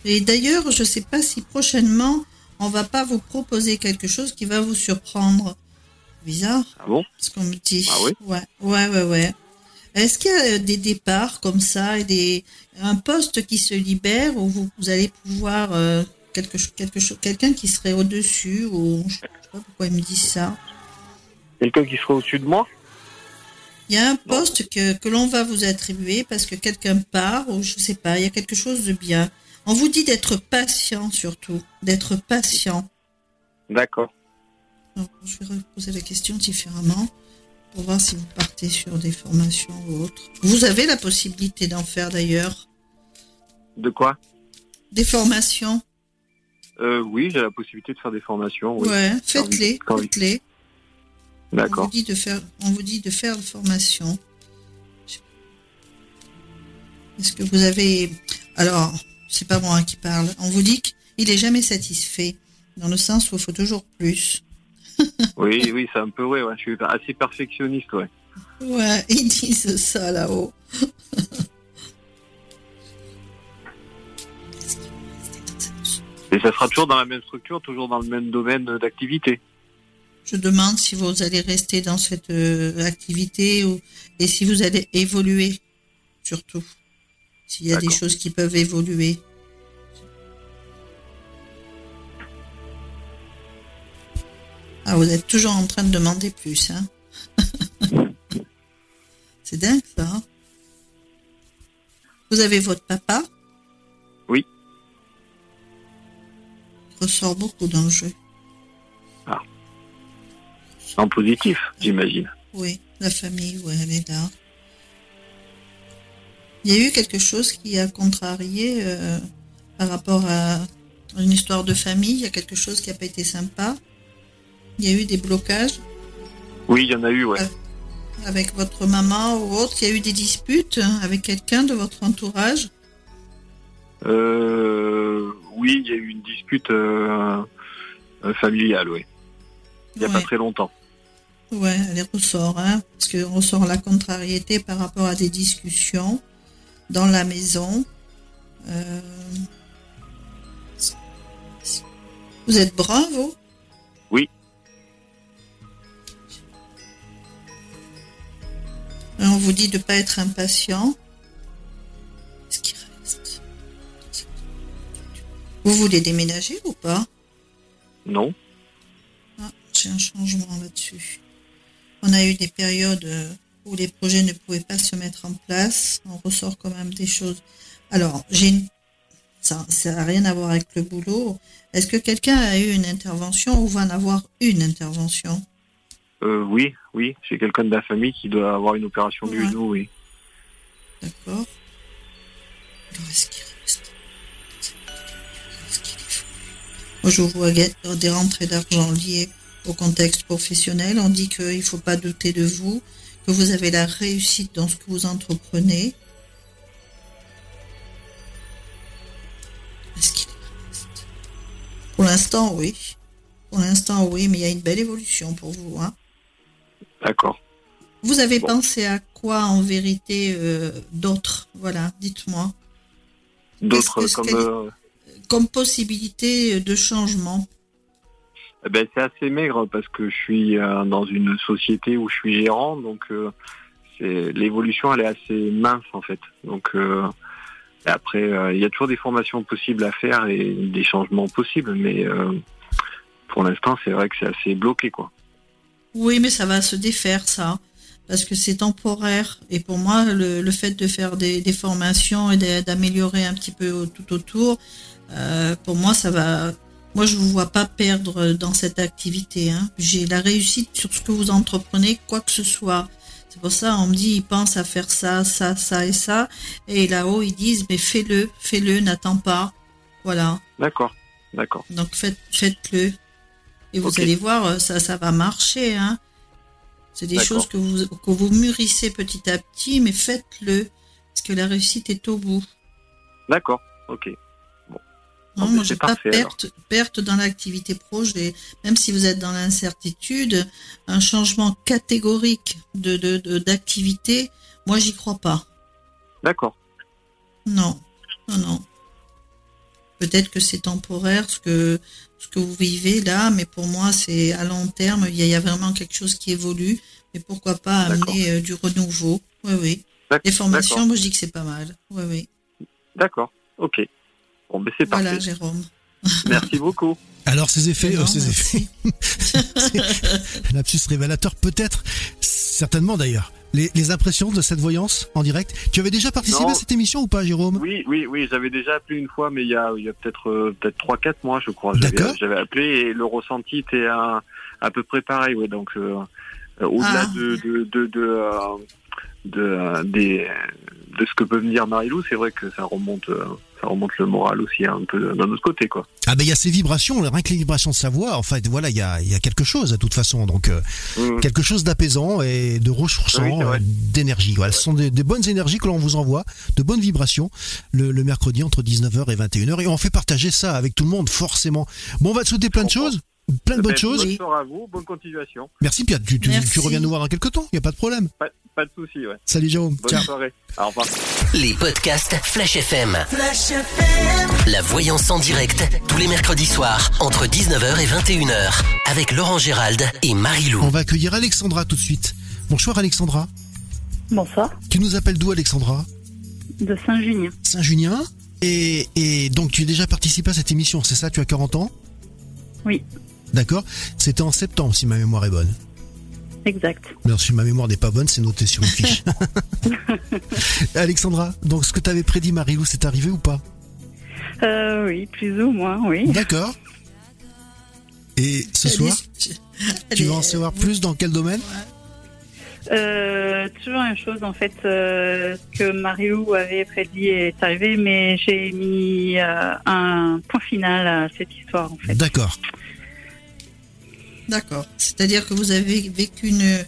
Et d'ailleurs, je ne sais pas si prochainement, on va pas vous proposer quelque chose qui va vous surprendre. Bizarre. Ah bon? Ce qu'on me dit. Ah oui? Ouais, ouais, ouais, ouais. Est-ce qu'il y a des départs comme ça et des, un poste qui se libère où vous, allez pouvoir euh, quelque, quelque chose, quelqu'un qui serait au-dessus ou je sais pas pourquoi il me dit ça. Quelqu'un qui serait au-dessus de moi? Il y a un poste que, que l'on va vous attribuer parce que quelqu'un part ou je sais pas, il y a quelque chose de bien. On vous dit d'être patient surtout, d'être patient. D'accord. Je vais reposer la question différemment pour voir si vous partez sur des formations ou autres. Vous avez la possibilité d'en faire d'ailleurs. De quoi? Des formations. Euh, oui, j'ai la possibilité de faire des formations. Oui. Ouais, faites-les, faites-les. D'accord. On vous dit de faire, on vous dit de faire une formation. Est-ce que vous avez, alors, c'est pas moi qui parle. On vous dit qu'il est jamais satisfait, dans le sens où il faut toujours plus. *laughs* oui, oui, c'est un peu vrai. Ouais. Je suis assez perfectionniste, ouais. Ouais, ils disent ça là-haut. Et ça sera toujours dans la même structure, toujours dans le même domaine d'activité. Je demande si vous allez rester dans cette euh, activité ou, et si vous allez évoluer, surtout. S'il y a des choses qui peuvent évoluer. Ah, vous êtes toujours en train de demander plus, hein *laughs* C'est dingue, ça. Hein vous avez votre papa? Ressort beaucoup dans le jeu. Ah. En positif, j'imagine. Oui, la famille, oui, elle est là. Il y a eu quelque chose qui a contrarié euh, par rapport à une histoire de famille. Il y a quelque chose qui n'a pas été sympa. Il y a eu des blocages. Oui, il y en a eu, ouais. Avec votre maman ou autre, il y a eu des disputes avec quelqu'un de votre entourage. Euh, oui, il y a eu une dispute euh, euh, familiale, oui. Il n'y a pas très longtemps. Ouais, elle ressort, hein, parce qu'on ressort la contrariété par rapport à des discussions dans la maison. Euh, vous êtes bravo Oui. On vous dit de ne pas être impatient. Vous voulez déménager ou pas? Non. Ah, j'ai un changement là-dessus. On a eu des périodes euh, où les projets ne pouvaient pas se mettre en place. On ressort quand même des choses. Alors, j'ai ça n'a rien à voir avec le boulot. Est-ce que quelqu'un a eu une intervention ou va en avoir une intervention? Euh, Oui, oui. J'ai quelqu'un de la famille qui doit avoir une opération du genou, oui. D'accord. Je vois des rentrées d'argent liées au contexte professionnel. On dit qu'il ne faut pas douter de vous, que vous avez la réussite dans ce que vous entreprenez. Est-ce qu'il reste Pour l'instant, oui. Pour l'instant, oui, mais il y a une belle évolution pour vous. Hein. D'accord. Vous avez pensé à quoi en vérité euh, d'autres Voilà, dites-moi. D'autres comme. Comme possibilité de changement eh ben, C'est assez maigre parce que je suis euh, dans une société où je suis gérant, donc euh, l'évolution elle est assez mince en fait. Donc euh, après, il y a toujours des formations possibles à faire et des changements possibles, mais pour l'instant c'est vrai que c'est assez bloqué quoi. Oui, mais ça va se défaire ça parce que c'est temporaire. Et pour moi, le, fait de faire des, des formations et d'améliorer un petit peu tout autour, euh, pour moi, ça va moi, je vous vois pas perdre dans cette activité. Hein. J'ai la réussite sur ce que vous entreprenez, quoi que ce soit. C'est pour ça, on me dit, ils pensent à faire ça, ça, ça et ça. Et là-haut, ils disent, mais fais-le, fais-le, n'attends pas. Voilà. D'accord, d'accord. Donc faites, faites-le. Et vous allez voir, ça, ça va marcher. Hein. C'est des choses que vous, que vous mûrissez petit à petit, mais faites-le. Parce que la réussite est au bout. D'accord, ok. Non, moi, j'ai pas perte, perte dans l'activité projet. Même si vous êtes dans l'incertitude, un changement catégorique de, d'activité, de, moi, j'y crois pas. D'accord. Non, non, non. Peut-être que c'est temporaire ce que, ce que vous vivez là, mais pour moi, c'est à long terme. Il y, a, vraiment quelque chose qui évolue. Mais pourquoi pas amener euh, du renouveau? Oui, oui. Les formations, moi, je dis que c'est pas mal. Oui, oui. D'accord. Ok. Bon, ben c'est parfait. Voilà, Jérôme. Merci beaucoup. Alors, ces effets, euh, ces effets. *laughs* Lapsus révélateur, peut-être, certainement d'ailleurs. Les, impressions de cette voyance en direct. Tu avais déjà participé à cette émission ou pas, Jérôme? Oui, oui, oui. J'avais déjà appelé une fois, mais il y a, il y a peut-être euh, peut-être trois, quatre mois, je crois. J'avais appelé et le ressenti était à, à peu près pareil. Ouais, donc euh, au-delà ah. de, de, de, de, de, des, de ce que peut me dire Marilou, c'est vrai que ça remonte ça remonte le moral aussi un peu d'un autre côté quoi. Ah ben il y a ces vibrations, rien que les vibrations de sa voix, en fait voilà, il y a, y a quelque chose de toute façon, donc euh, mmh. quelque chose d'apaisant et de ressourçant, euh, d'énergie. Voilà, ce sont des, bonnes énergies que l'on vous envoie, de bonnes vibrations le, mercredi entre 19h et 21h et on fait partager ça avec tout le monde forcément. Bon, on va te souhaiter plein de choses. Plein de bonnes choses. Bonne à vous, bonne continuation. Merci Pierre, tu, tu, reviens nous voir dans quelques temps, il n'y a pas de problème. Pas, de souci, ouais. Salut Jérôme. Bonne soirée. Au revoir. Les podcasts Flash FM. Flash FM. La voyance en direct, tous les mercredis soirs, entre 19h et 21h, avec Laurent Gérald et Marie-Lou. On va accueillir Alexandra tout de suite. Bonsoir Alexandra. Bonsoir. Tu nous appelles d'où Alexandra? De Saint-Junien. Saint-Junien et, et donc tu as déjà participé à cette émission, c'est ça? Tu as 40 ans? Oui. D'accord C'était en septembre, si ma mémoire est bonne. Exact. Alors, si ma mémoire n'est pas bonne, c'est noté sur une fiche. *laughs* Alexandra, donc ce que tu avais prédit, Marie-Lou, c'est arrivé ou pas? Euh, Oui, plus ou moins, oui. D'accord. Et ce soir, *laughs* tu vas en savoir plus dans quel domaine? Euh, toujours une chose en fait euh, que Marie-Lou avait prédit est arrivé, mais j'ai mis euh, un point final à cette histoire en fait. D'accord. D'accord. C'est-à-dire que vous avez vécu une,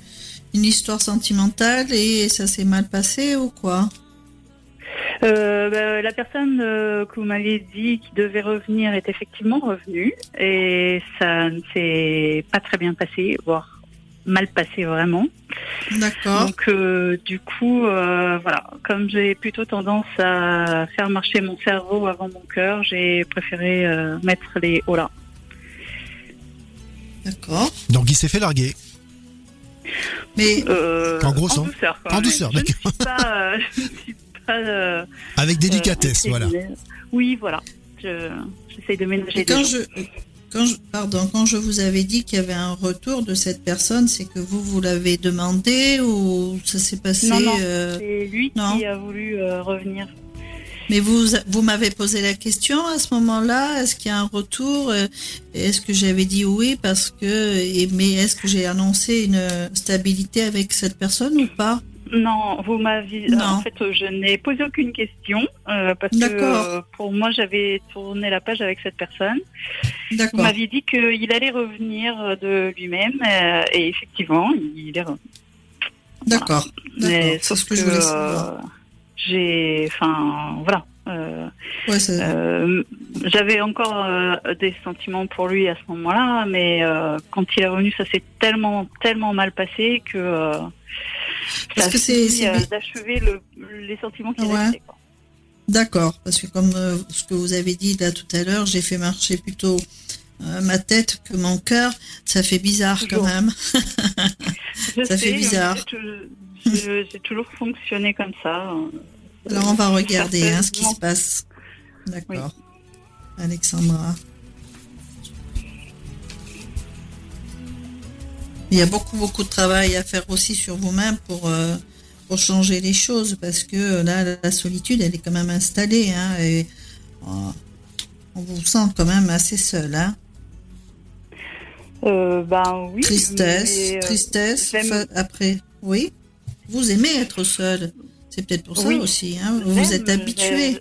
une histoire sentimentale et ça s'est mal passé ou quoi euh, bah, la personne euh, que vous m'avez dit qui devait revenir est effectivement revenue et ça ne s'est pas très bien passé, voire mal passé vraiment. D'accord. Donc euh, du coup, voilà, comme j'ai plutôt tendance à faire marcher mon cerveau avant mon cœur, j'ai préféré mettre les là. D'accord. Donc il s'est fait larguer. Mais euh, en gros en douceur, en douceur, d'accord. Euh, *laughs* je ne suis pas. Euh, Avec délicatesse, voilà. Oui, voilà. J'essaye de ménager. quand je, quand je, pardon, quand je vous avais dit qu'il y avait un retour de cette personne, c'est que vous vous l'avez demandé ou ça s'est passé Non, non. c'est lui qui a voulu revenir mais vous, vous m'avez posé la question à ce moment-là. Est-ce qu'il y a un retour? Euh, Est-ce que j'avais dit oui parce que, mais est-ce que j'ai annoncé une stabilité avec cette personne ou pas? Non, vous m'avez. En fait, je n'ai posé aucune question euh, parce que pour moi, j'avais tourné la page avec cette personne. Vous m'aviez dit qu'il allait revenir de lui-même euh, et effectivement, il est revenu. D'accord. C'est ce que, je voulais savoir j'ai, enfin, voilà. Euh, euh, j'avais encore euh, des sentiments pour lui à ce moment-là, mais quand il est revenu, ça s'est tellement, tellement mal passé que parce que c'est d'achever le, les sentiments qu'il ouais. D'accord, parce que comme ce que vous avez dit là tout à l'heure, j'ai fait marcher plutôt ma tête que mon cœur. Ça fait bizarre quand même. *laughs* ça fait bizarre. J'ai toujours fonctionné comme ça. Alors on va regarder hein, ce qui se passe. D'accord. Alexandra. Il y a beaucoup beaucoup de travail à faire aussi sur vous-même pour euh, pour changer les choses parce que là la solitude elle est quand même installée hein, et, On vous sent quand même assez seul, hein euh, Ben oui. Tristesse, euh, tristesse. Après, oui. Vous aimez être seul. C'est peut-être pour ça aussi. Hein vous êtes habitué.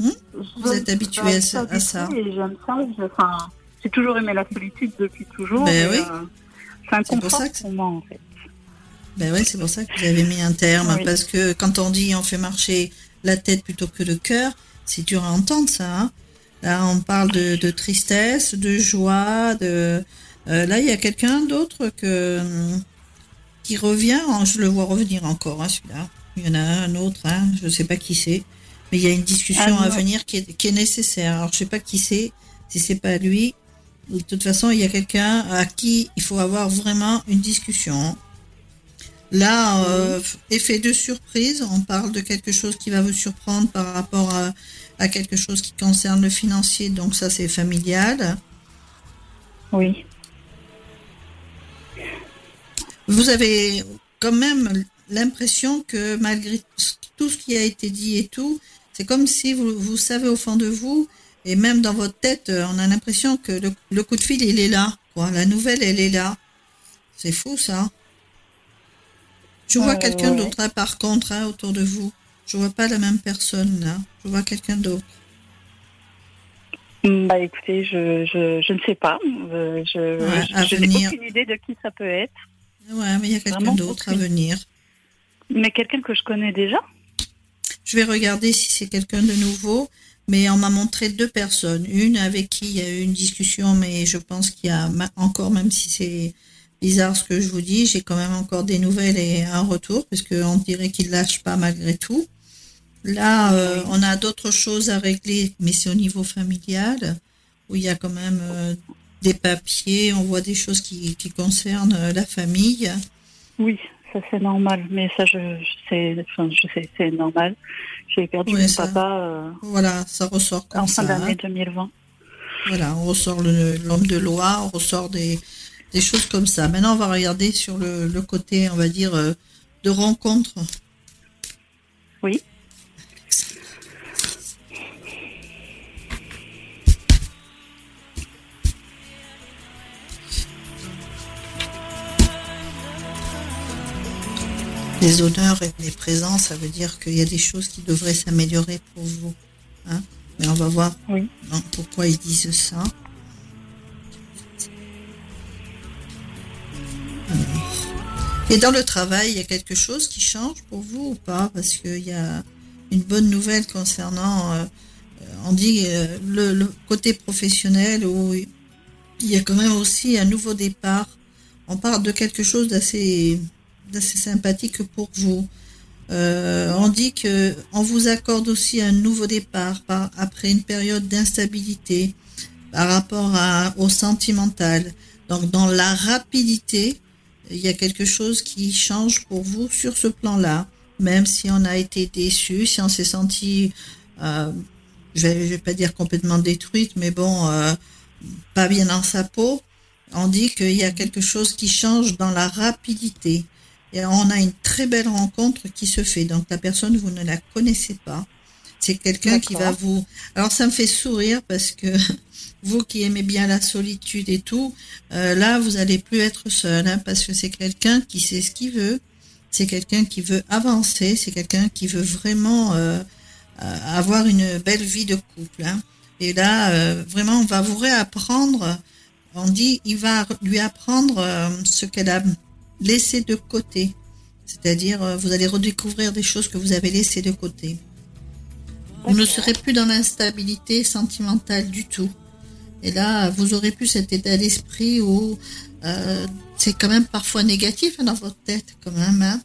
Hmm vous êtes habitué à, ça. Et j'aime ça. Enfin, j'ai toujours aimé la solitude depuis toujours. Ben oui. Euh, c'est un confort pour, pour moi en fait. Ben oui, c'est pour ça que vous avez mis un terme. Parce que quand on dit on fait marcher la tête plutôt que le cœur, c'est dur à entendre ça. Hein. là, on parle de, tristesse, de joie. De euh, là, il y a quelqu'un d'autre que qui revient. Je le vois revenir encore, hein, celui-là. Il y en a un autre, hein, je ne sais pas qui c'est. Mais il y a une discussion ah, à venir qui est, qui est, nécessaire. Alors, je ne sais pas qui c'est, si c'est pas lui. De toute façon, il y a quelqu'un à qui il faut avoir vraiment une discussion. Là, euh, effet de surprise, on parle de quelque chose qui va vous surprendre par rapport à, quelque chose qui concerne le financier, donc ça c'est familial. Oui. Vous avez quand même l'impression que malgré tout ce qui a été dit et tout, c'est comme si vous, vous savez au fond de vous, et même dans votre tête, on a l'impression que le, coup de fil, il est là. Quoi. La nouvelle, elle est là. C'est fou ça. Je vois quelqu'un d'autre, hein, par contre, hein, autour de vous. Je vois pas la même personne, là. Je vois quelqu'un d'autre. Hmm, bah écoutez, je, je, ne sais pas. Euh, je, n'ai aucune idée de qui ça peut être. Ouais, mais il y a quelqu'un d'autre à venir. Mais quelqu'un que je connais déjà Je vais regarder si c'est quelqu'un de nouveau. Mais on m'a montré deux personnes. Une avec qui il y a eu une discussion, mais je pense qu'il y a encore, même si c'est bizarre ce que je vous dis. J'ai quand même encore des nouvelles et un retour, parce qu'on dirait qu'il lâche pas malgré tout. Là, euh, on a d'autres choses à régler, mais c'est au niveau familial, où il y a quand même euh, des papiers, on voit des choses qui, concernent euh, la famille. Oui, ça c'est normal, mais ça je, sais, enfin, je sais, c'est normal. J'ai perdu mon papa. voilà, ça ressort comme en fin d'année 2020. Voilà, on ressort l'homme de loi, on ressort des, des choses comme ça. Maintenant, on va regarder sur le, côté, on va dire, euh, de rencontre. Oui. Les honneurs et les présents, ça veut dire qu'il y a des choses qui devraient s'améliorer pour vous. Hein. Mais on va voir oui. pourquoi ils disent ça. Et dans le travail, il y a quelque chose qui change pour vous ou pas? Parce qu'il y a une bonne nouvelle concernant, euh, on dit, euh, le, côté professionnel où il y a quand même aussi un nouveau départ. On parle de quelque chose d'assez sympathique pour vous. Euh, on dit que on vous accorde aussi un nouveau départ après une période d'instabilité par rapport au sentimental. Donc dans la rapidité, il y a quelque chose qui change pour vous sur ce plan-là, même si on a été déçu, si on s'est senti, euh, je vais, vais pas dire complètement détruite, mais bon, euh, pas bien dans sa peau. On dit qu'il y a quelque chose qui change dans la rapidité. Et on a une très belle rencontre qui se fait. Donc la personne, vous ne la connaissez pas. C'est quelqu'un qui va vous... Alors ça me fait sourire parce que *laughs* vous qui aimez bien la solitude et tout, euh, là, vous allez plus être seul, hein, parce que c'est quelqu'un qui sait ce qu'il veut, c'est quelqu'un qui veut avancer, c'est quelqu'un qui veut vraiment euh, euh, avoir une belle vie de couple. Hein. Et là, vraiment, on va vous réapprendre. On dit, il va lui apprendre ce qu'elle a laissé de côté. C'est-à-dire, vous allez redécouvrir des choses que vous avez laissées de côté. Vous ne serez plus dans l'instabilité sentimentale du tout. Et là, vous aurez plus cet état d'esprit où euh, c'est quand même parfois négatif hein, dans votre tête, quand même. Hein.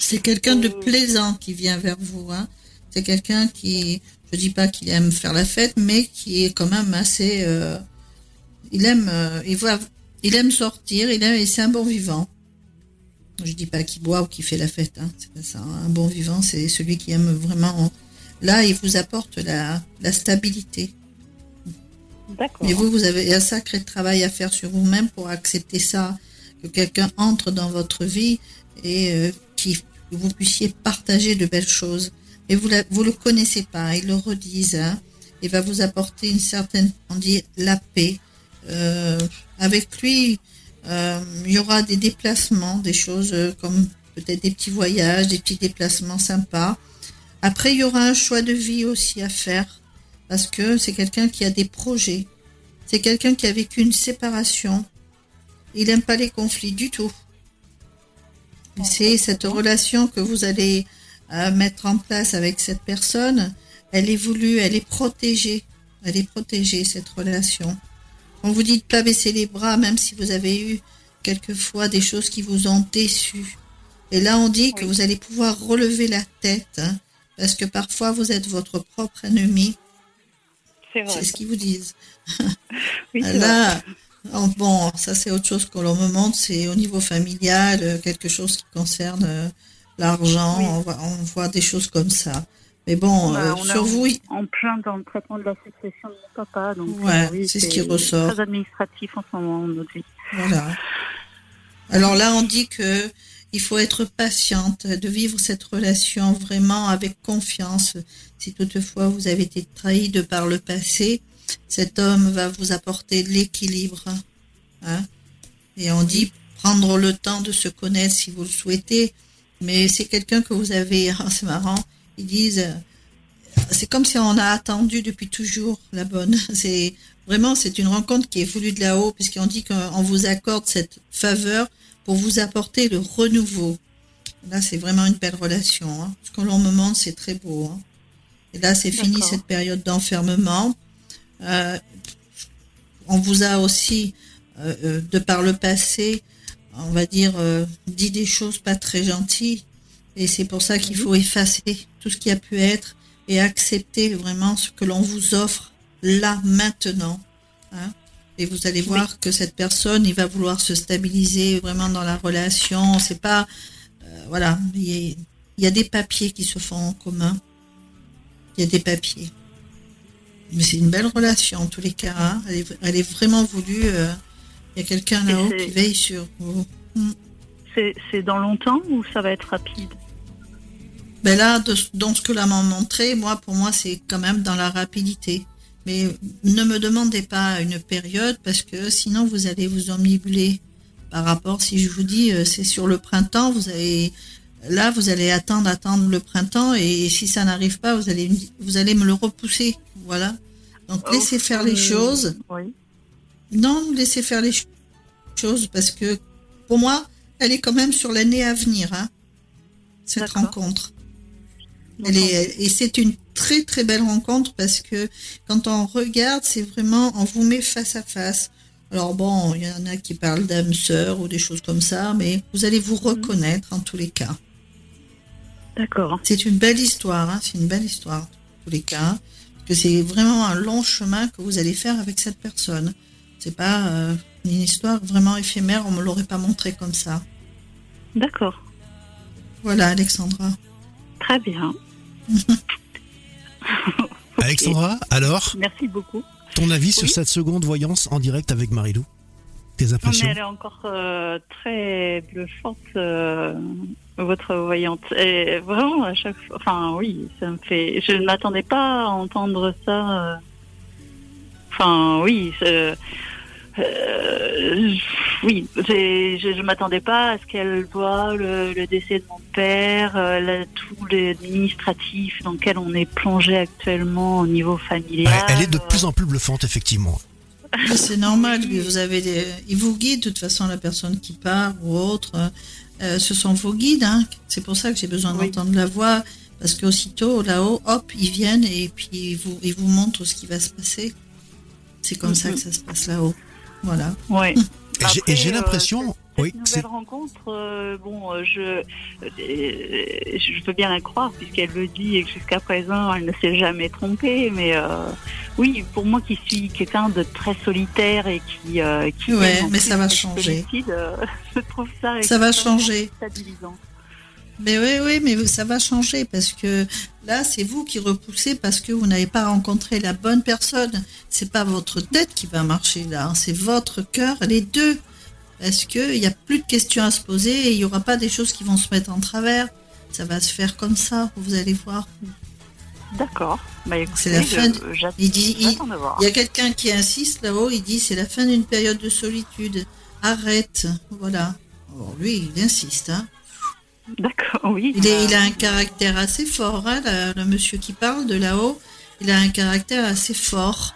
C'est quelqu'un de plaisant qui vient vers vous. Hein. C'est quelqu'un qui, je dis pas qu'il aime faire la fête, mais qui est quand même assez. Euh, il aime, euh, il voit, il aime sortir. Il aime, c'est un bon vivant. Je dis pas qu'il boit ou qu'il fait la fête. Hein. C'est pas ça. Un bon vivant, c'est celui qui aime vraiment. Là, il vous apporte la, la stabilité. Mais vous, vous avez un sacré travail à faire sur vous-même pour accepter ça, que quelqu'un entre dans votre vie et euh, que vous puissiez partager de belles choses. Et vous ne vous le connaissez pas, ils le redisent. Hein. il va vous apporter une certaine, on dit, la paix. Euh, avec lui, il y aura des déplacements, des choses euh, comme peut-être des petits voyages, des petits déplacements sympas. Après, il y aura un choix de vie aussi à faire parce que c'est quelqu'un qui a des projets. C'est quelqu'un qui a vécu une séparation. Il n'aime pas les conflits du tout. C'est cette relation que vous allez mettre en place avec cette personne. Elle est voulue, elle est protégée. Elle est protégée, cette relation. On vous dit de pas baisser les bras, même si vous avez eu quelquefois des choses qui vous ont déçu. Et là, on dit que vous allez pouvoir relever la tête, hein, parce que parfois vous êtes votre propre ennemi. C'est ce qu'ils vous disent. *laughs* Oui, là, bon, ça c'est autre chose que l'on me montre, c'est au niveau familial, euh, quelque chose qui concerne euh, l'argent, on voit des choses comme ça. Mais bon, bah, euh, sur vous. En plein dans le traitement de la succession de mon papa. Donc, ouais, euh, c'est ce qui ressort. très administratif en ce moment notre vie. Voilà. Alors là, on dit que il faut être patiente, de vivre cette relation vraiment avec confiance. Si toutefois vous avez été trahi de par le passé, cet homme va vous apporter l'équilibre. Hein Et on dit prendre le temps de se connaître si vous le souhaitez. Mais c'est quelqu'un que vous avez, *laughs* c'est marrant, ils disent, euh, c'est comme si on a attendu depuis toujours la bonne. *laughs* C'est vraiment, c'est une rencontre qui est voulue de là-haut, puisqu'on dit qu'on vous accorde cette faveur pour vous apporter le renouveau. Là, c'est vraiment une belle relation. Hein. Ce que l'on me montre, c'est très beau. Hein. Et là, c'est fini cette période d'enfermement. Euh, on vous a aussi, euh, de par le passé, on va dire, dit des choses pas très gentilles. Et c'est pour ça qu'il faut effacer tout ce qui a pu être et accepter vraiment ce que l'on vous offre là, maintenant. Hein. Et vous allez voir que cette personne, il va vouloir se stabiliser vraiment dans la relation. C'est pas, euh, voilà, il y, a, des papiers qui se font en commun. Il y a des papiers. Mais c'est une belle relation en tous les cas. Hein. Elle, est, vraiment voulue. Euh, il y a quelqu'un là-haut qui veille sur vous. Hmm. C'est dans longtemps ou ça va être rapide? Ben là, dans ce que l'on m'a montré, moi, pour moi, c'est quand même dans la rapidité. Mais ne me demandez pas une période parce que sinon vous allez vous emmibuler par rapport, si je vous dis euh, c'est sur le printemps, vous allez, là vous allez attendre, attendre le printemps et si ça n'arrive pas, vous allez, vous allez me le repousser. Voilà. Donc oh, laissez faire les choses. Oui. Non, laissez faire les choses parce que pour moi, elle est quand même sur l'année à venir, hein, cette rencontre et c'est une très très belle rencontre parce que quand on regarde, c'est vraiment, on vous met face à face. Alors bon, il y en a qui parlent d'âme sœur ou des choses comme ça, mais vous allez vous mhm. reconnaître en tous les cas. D'accord. C'est une belle histoire, hein, c'est une belle histoire en tous les cas, parce que c'est vraiment un long chemin que vous allez faire avec cette personne. C'est pas euh, une histoire vraiment éphémère, on me l'aurait pas montré comme ça. D'accord. Voilà, Alexandra. Très bien. *laughs* Alexandra, alors Merci beaucoup. Ton avis sur cette seconde voyance en direct avec Marilou Tes impressions Elle est encore euh, très bluffante, euh, votre voyante. Et vraiment, à chaque fois. Enfin, oui, ça me fait. Je ne m'attendais pas à entendre ça. Euh, enfin, oui. Euh, oui, je ne m'attendais pas à ce qu'elle voit le, décès de mon père, euh, tout l'administratif dans lequel on est plongé actuellement au niveau familial. elle est de plus en plus bluffante, effectivement. C'est normal, vous avez des... il vous guide de toute façon la personne qui part ou autre. Euh, ce sont vos guides, hein. c'est pour ça que j'ai besoin d'entendre la voix, parce qu'aussitôt là-haut, hop, ils viennent et puis ils vous, ils vous montrent ce qui va se passer. C'est comme ça que ça se passe là-haut. Voilà. Ouais. *laughs* et j'ai l'impression. Euh, oui, nouvelle rencontre, euh, bon, euh, je, je peux bien la croire puisqu'elle le dit et que jusqu'à présent elle ne s'est jamais trompée. Mais oui, pour moi qui suis quelqu'un de très solitaire et qui, qui ouais, mais ça va changer. *laughs* je trouve ça. Ça va changer. Mais oui, oui, mais ça va changer parce que là, c'est vous qui repoussez parce que vous n'avez pas rencontré la bonne personne. C'est pas votre tête qui va marcher là, hein. c'est votre cœur, les deux. Parce qu'il n'y a plus de questions à se poser et il n'y aura pas des choses qui vont se mettre en travers. Ça va se faire comme ça, vous allez voir. D'accord. Bah, c'est la fin. Il dit, il, y a quelqu'un qui insiste là-haut. Il dit c'est la fin d'une période de solitude. Arrête. Voilà. lui, il insiste. Hein. D'accord. Oui. Il, il, a un caractère assez fort. Hein, le monsieur qui parle de là-haut, il a un caractère assez fort.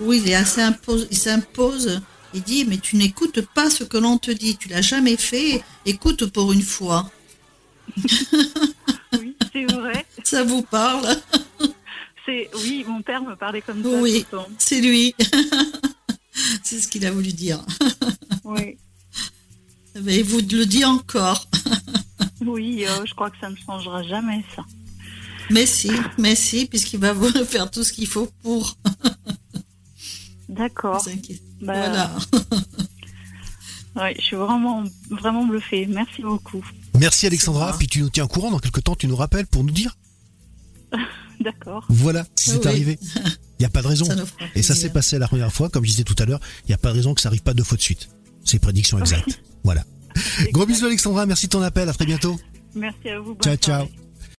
Oui, il est assez impose. Il s'impose. Il dit mais tu n'écoutes pas ce que l'on te dit. Tu l'as jamais fait. Écoute pour une fois. *laughs* oui, c'est vrai. Ça vous parle? C'est oui, mon père me parlait comme ça. Oui, c'est lui. *laughs* c'est ce qu'il a voulu dire. oui. *laughs* Mais il vous le dit encore. Oui, euh, je crois que ça ne changera jamais ça. Mais si, mais si, puisqu'il va vous faire tout ce qu'il faut pour. D'accord. Bah, voilà. *laughs* Oui, je suis vraiment, vraiment bluffée. Merci beaucoup. Merci Alexandra. Puis tu nous tiens au courant dans quelques temps, tu nous rappelles pour nous dire *laughs* D'accord. Voilà, si c'est arrivé. Il n'y a pas de raison. Et ça s'est passé la première fois, comme je disais tout à l'heure, il n'y a pas de raison que ça arrive pas deux fois de suite. C'est prédiction exacte. voilà. Gros bisous Alexandra, merci de ton appel, à très bientôt. Merci à vous. Ciao, ciao.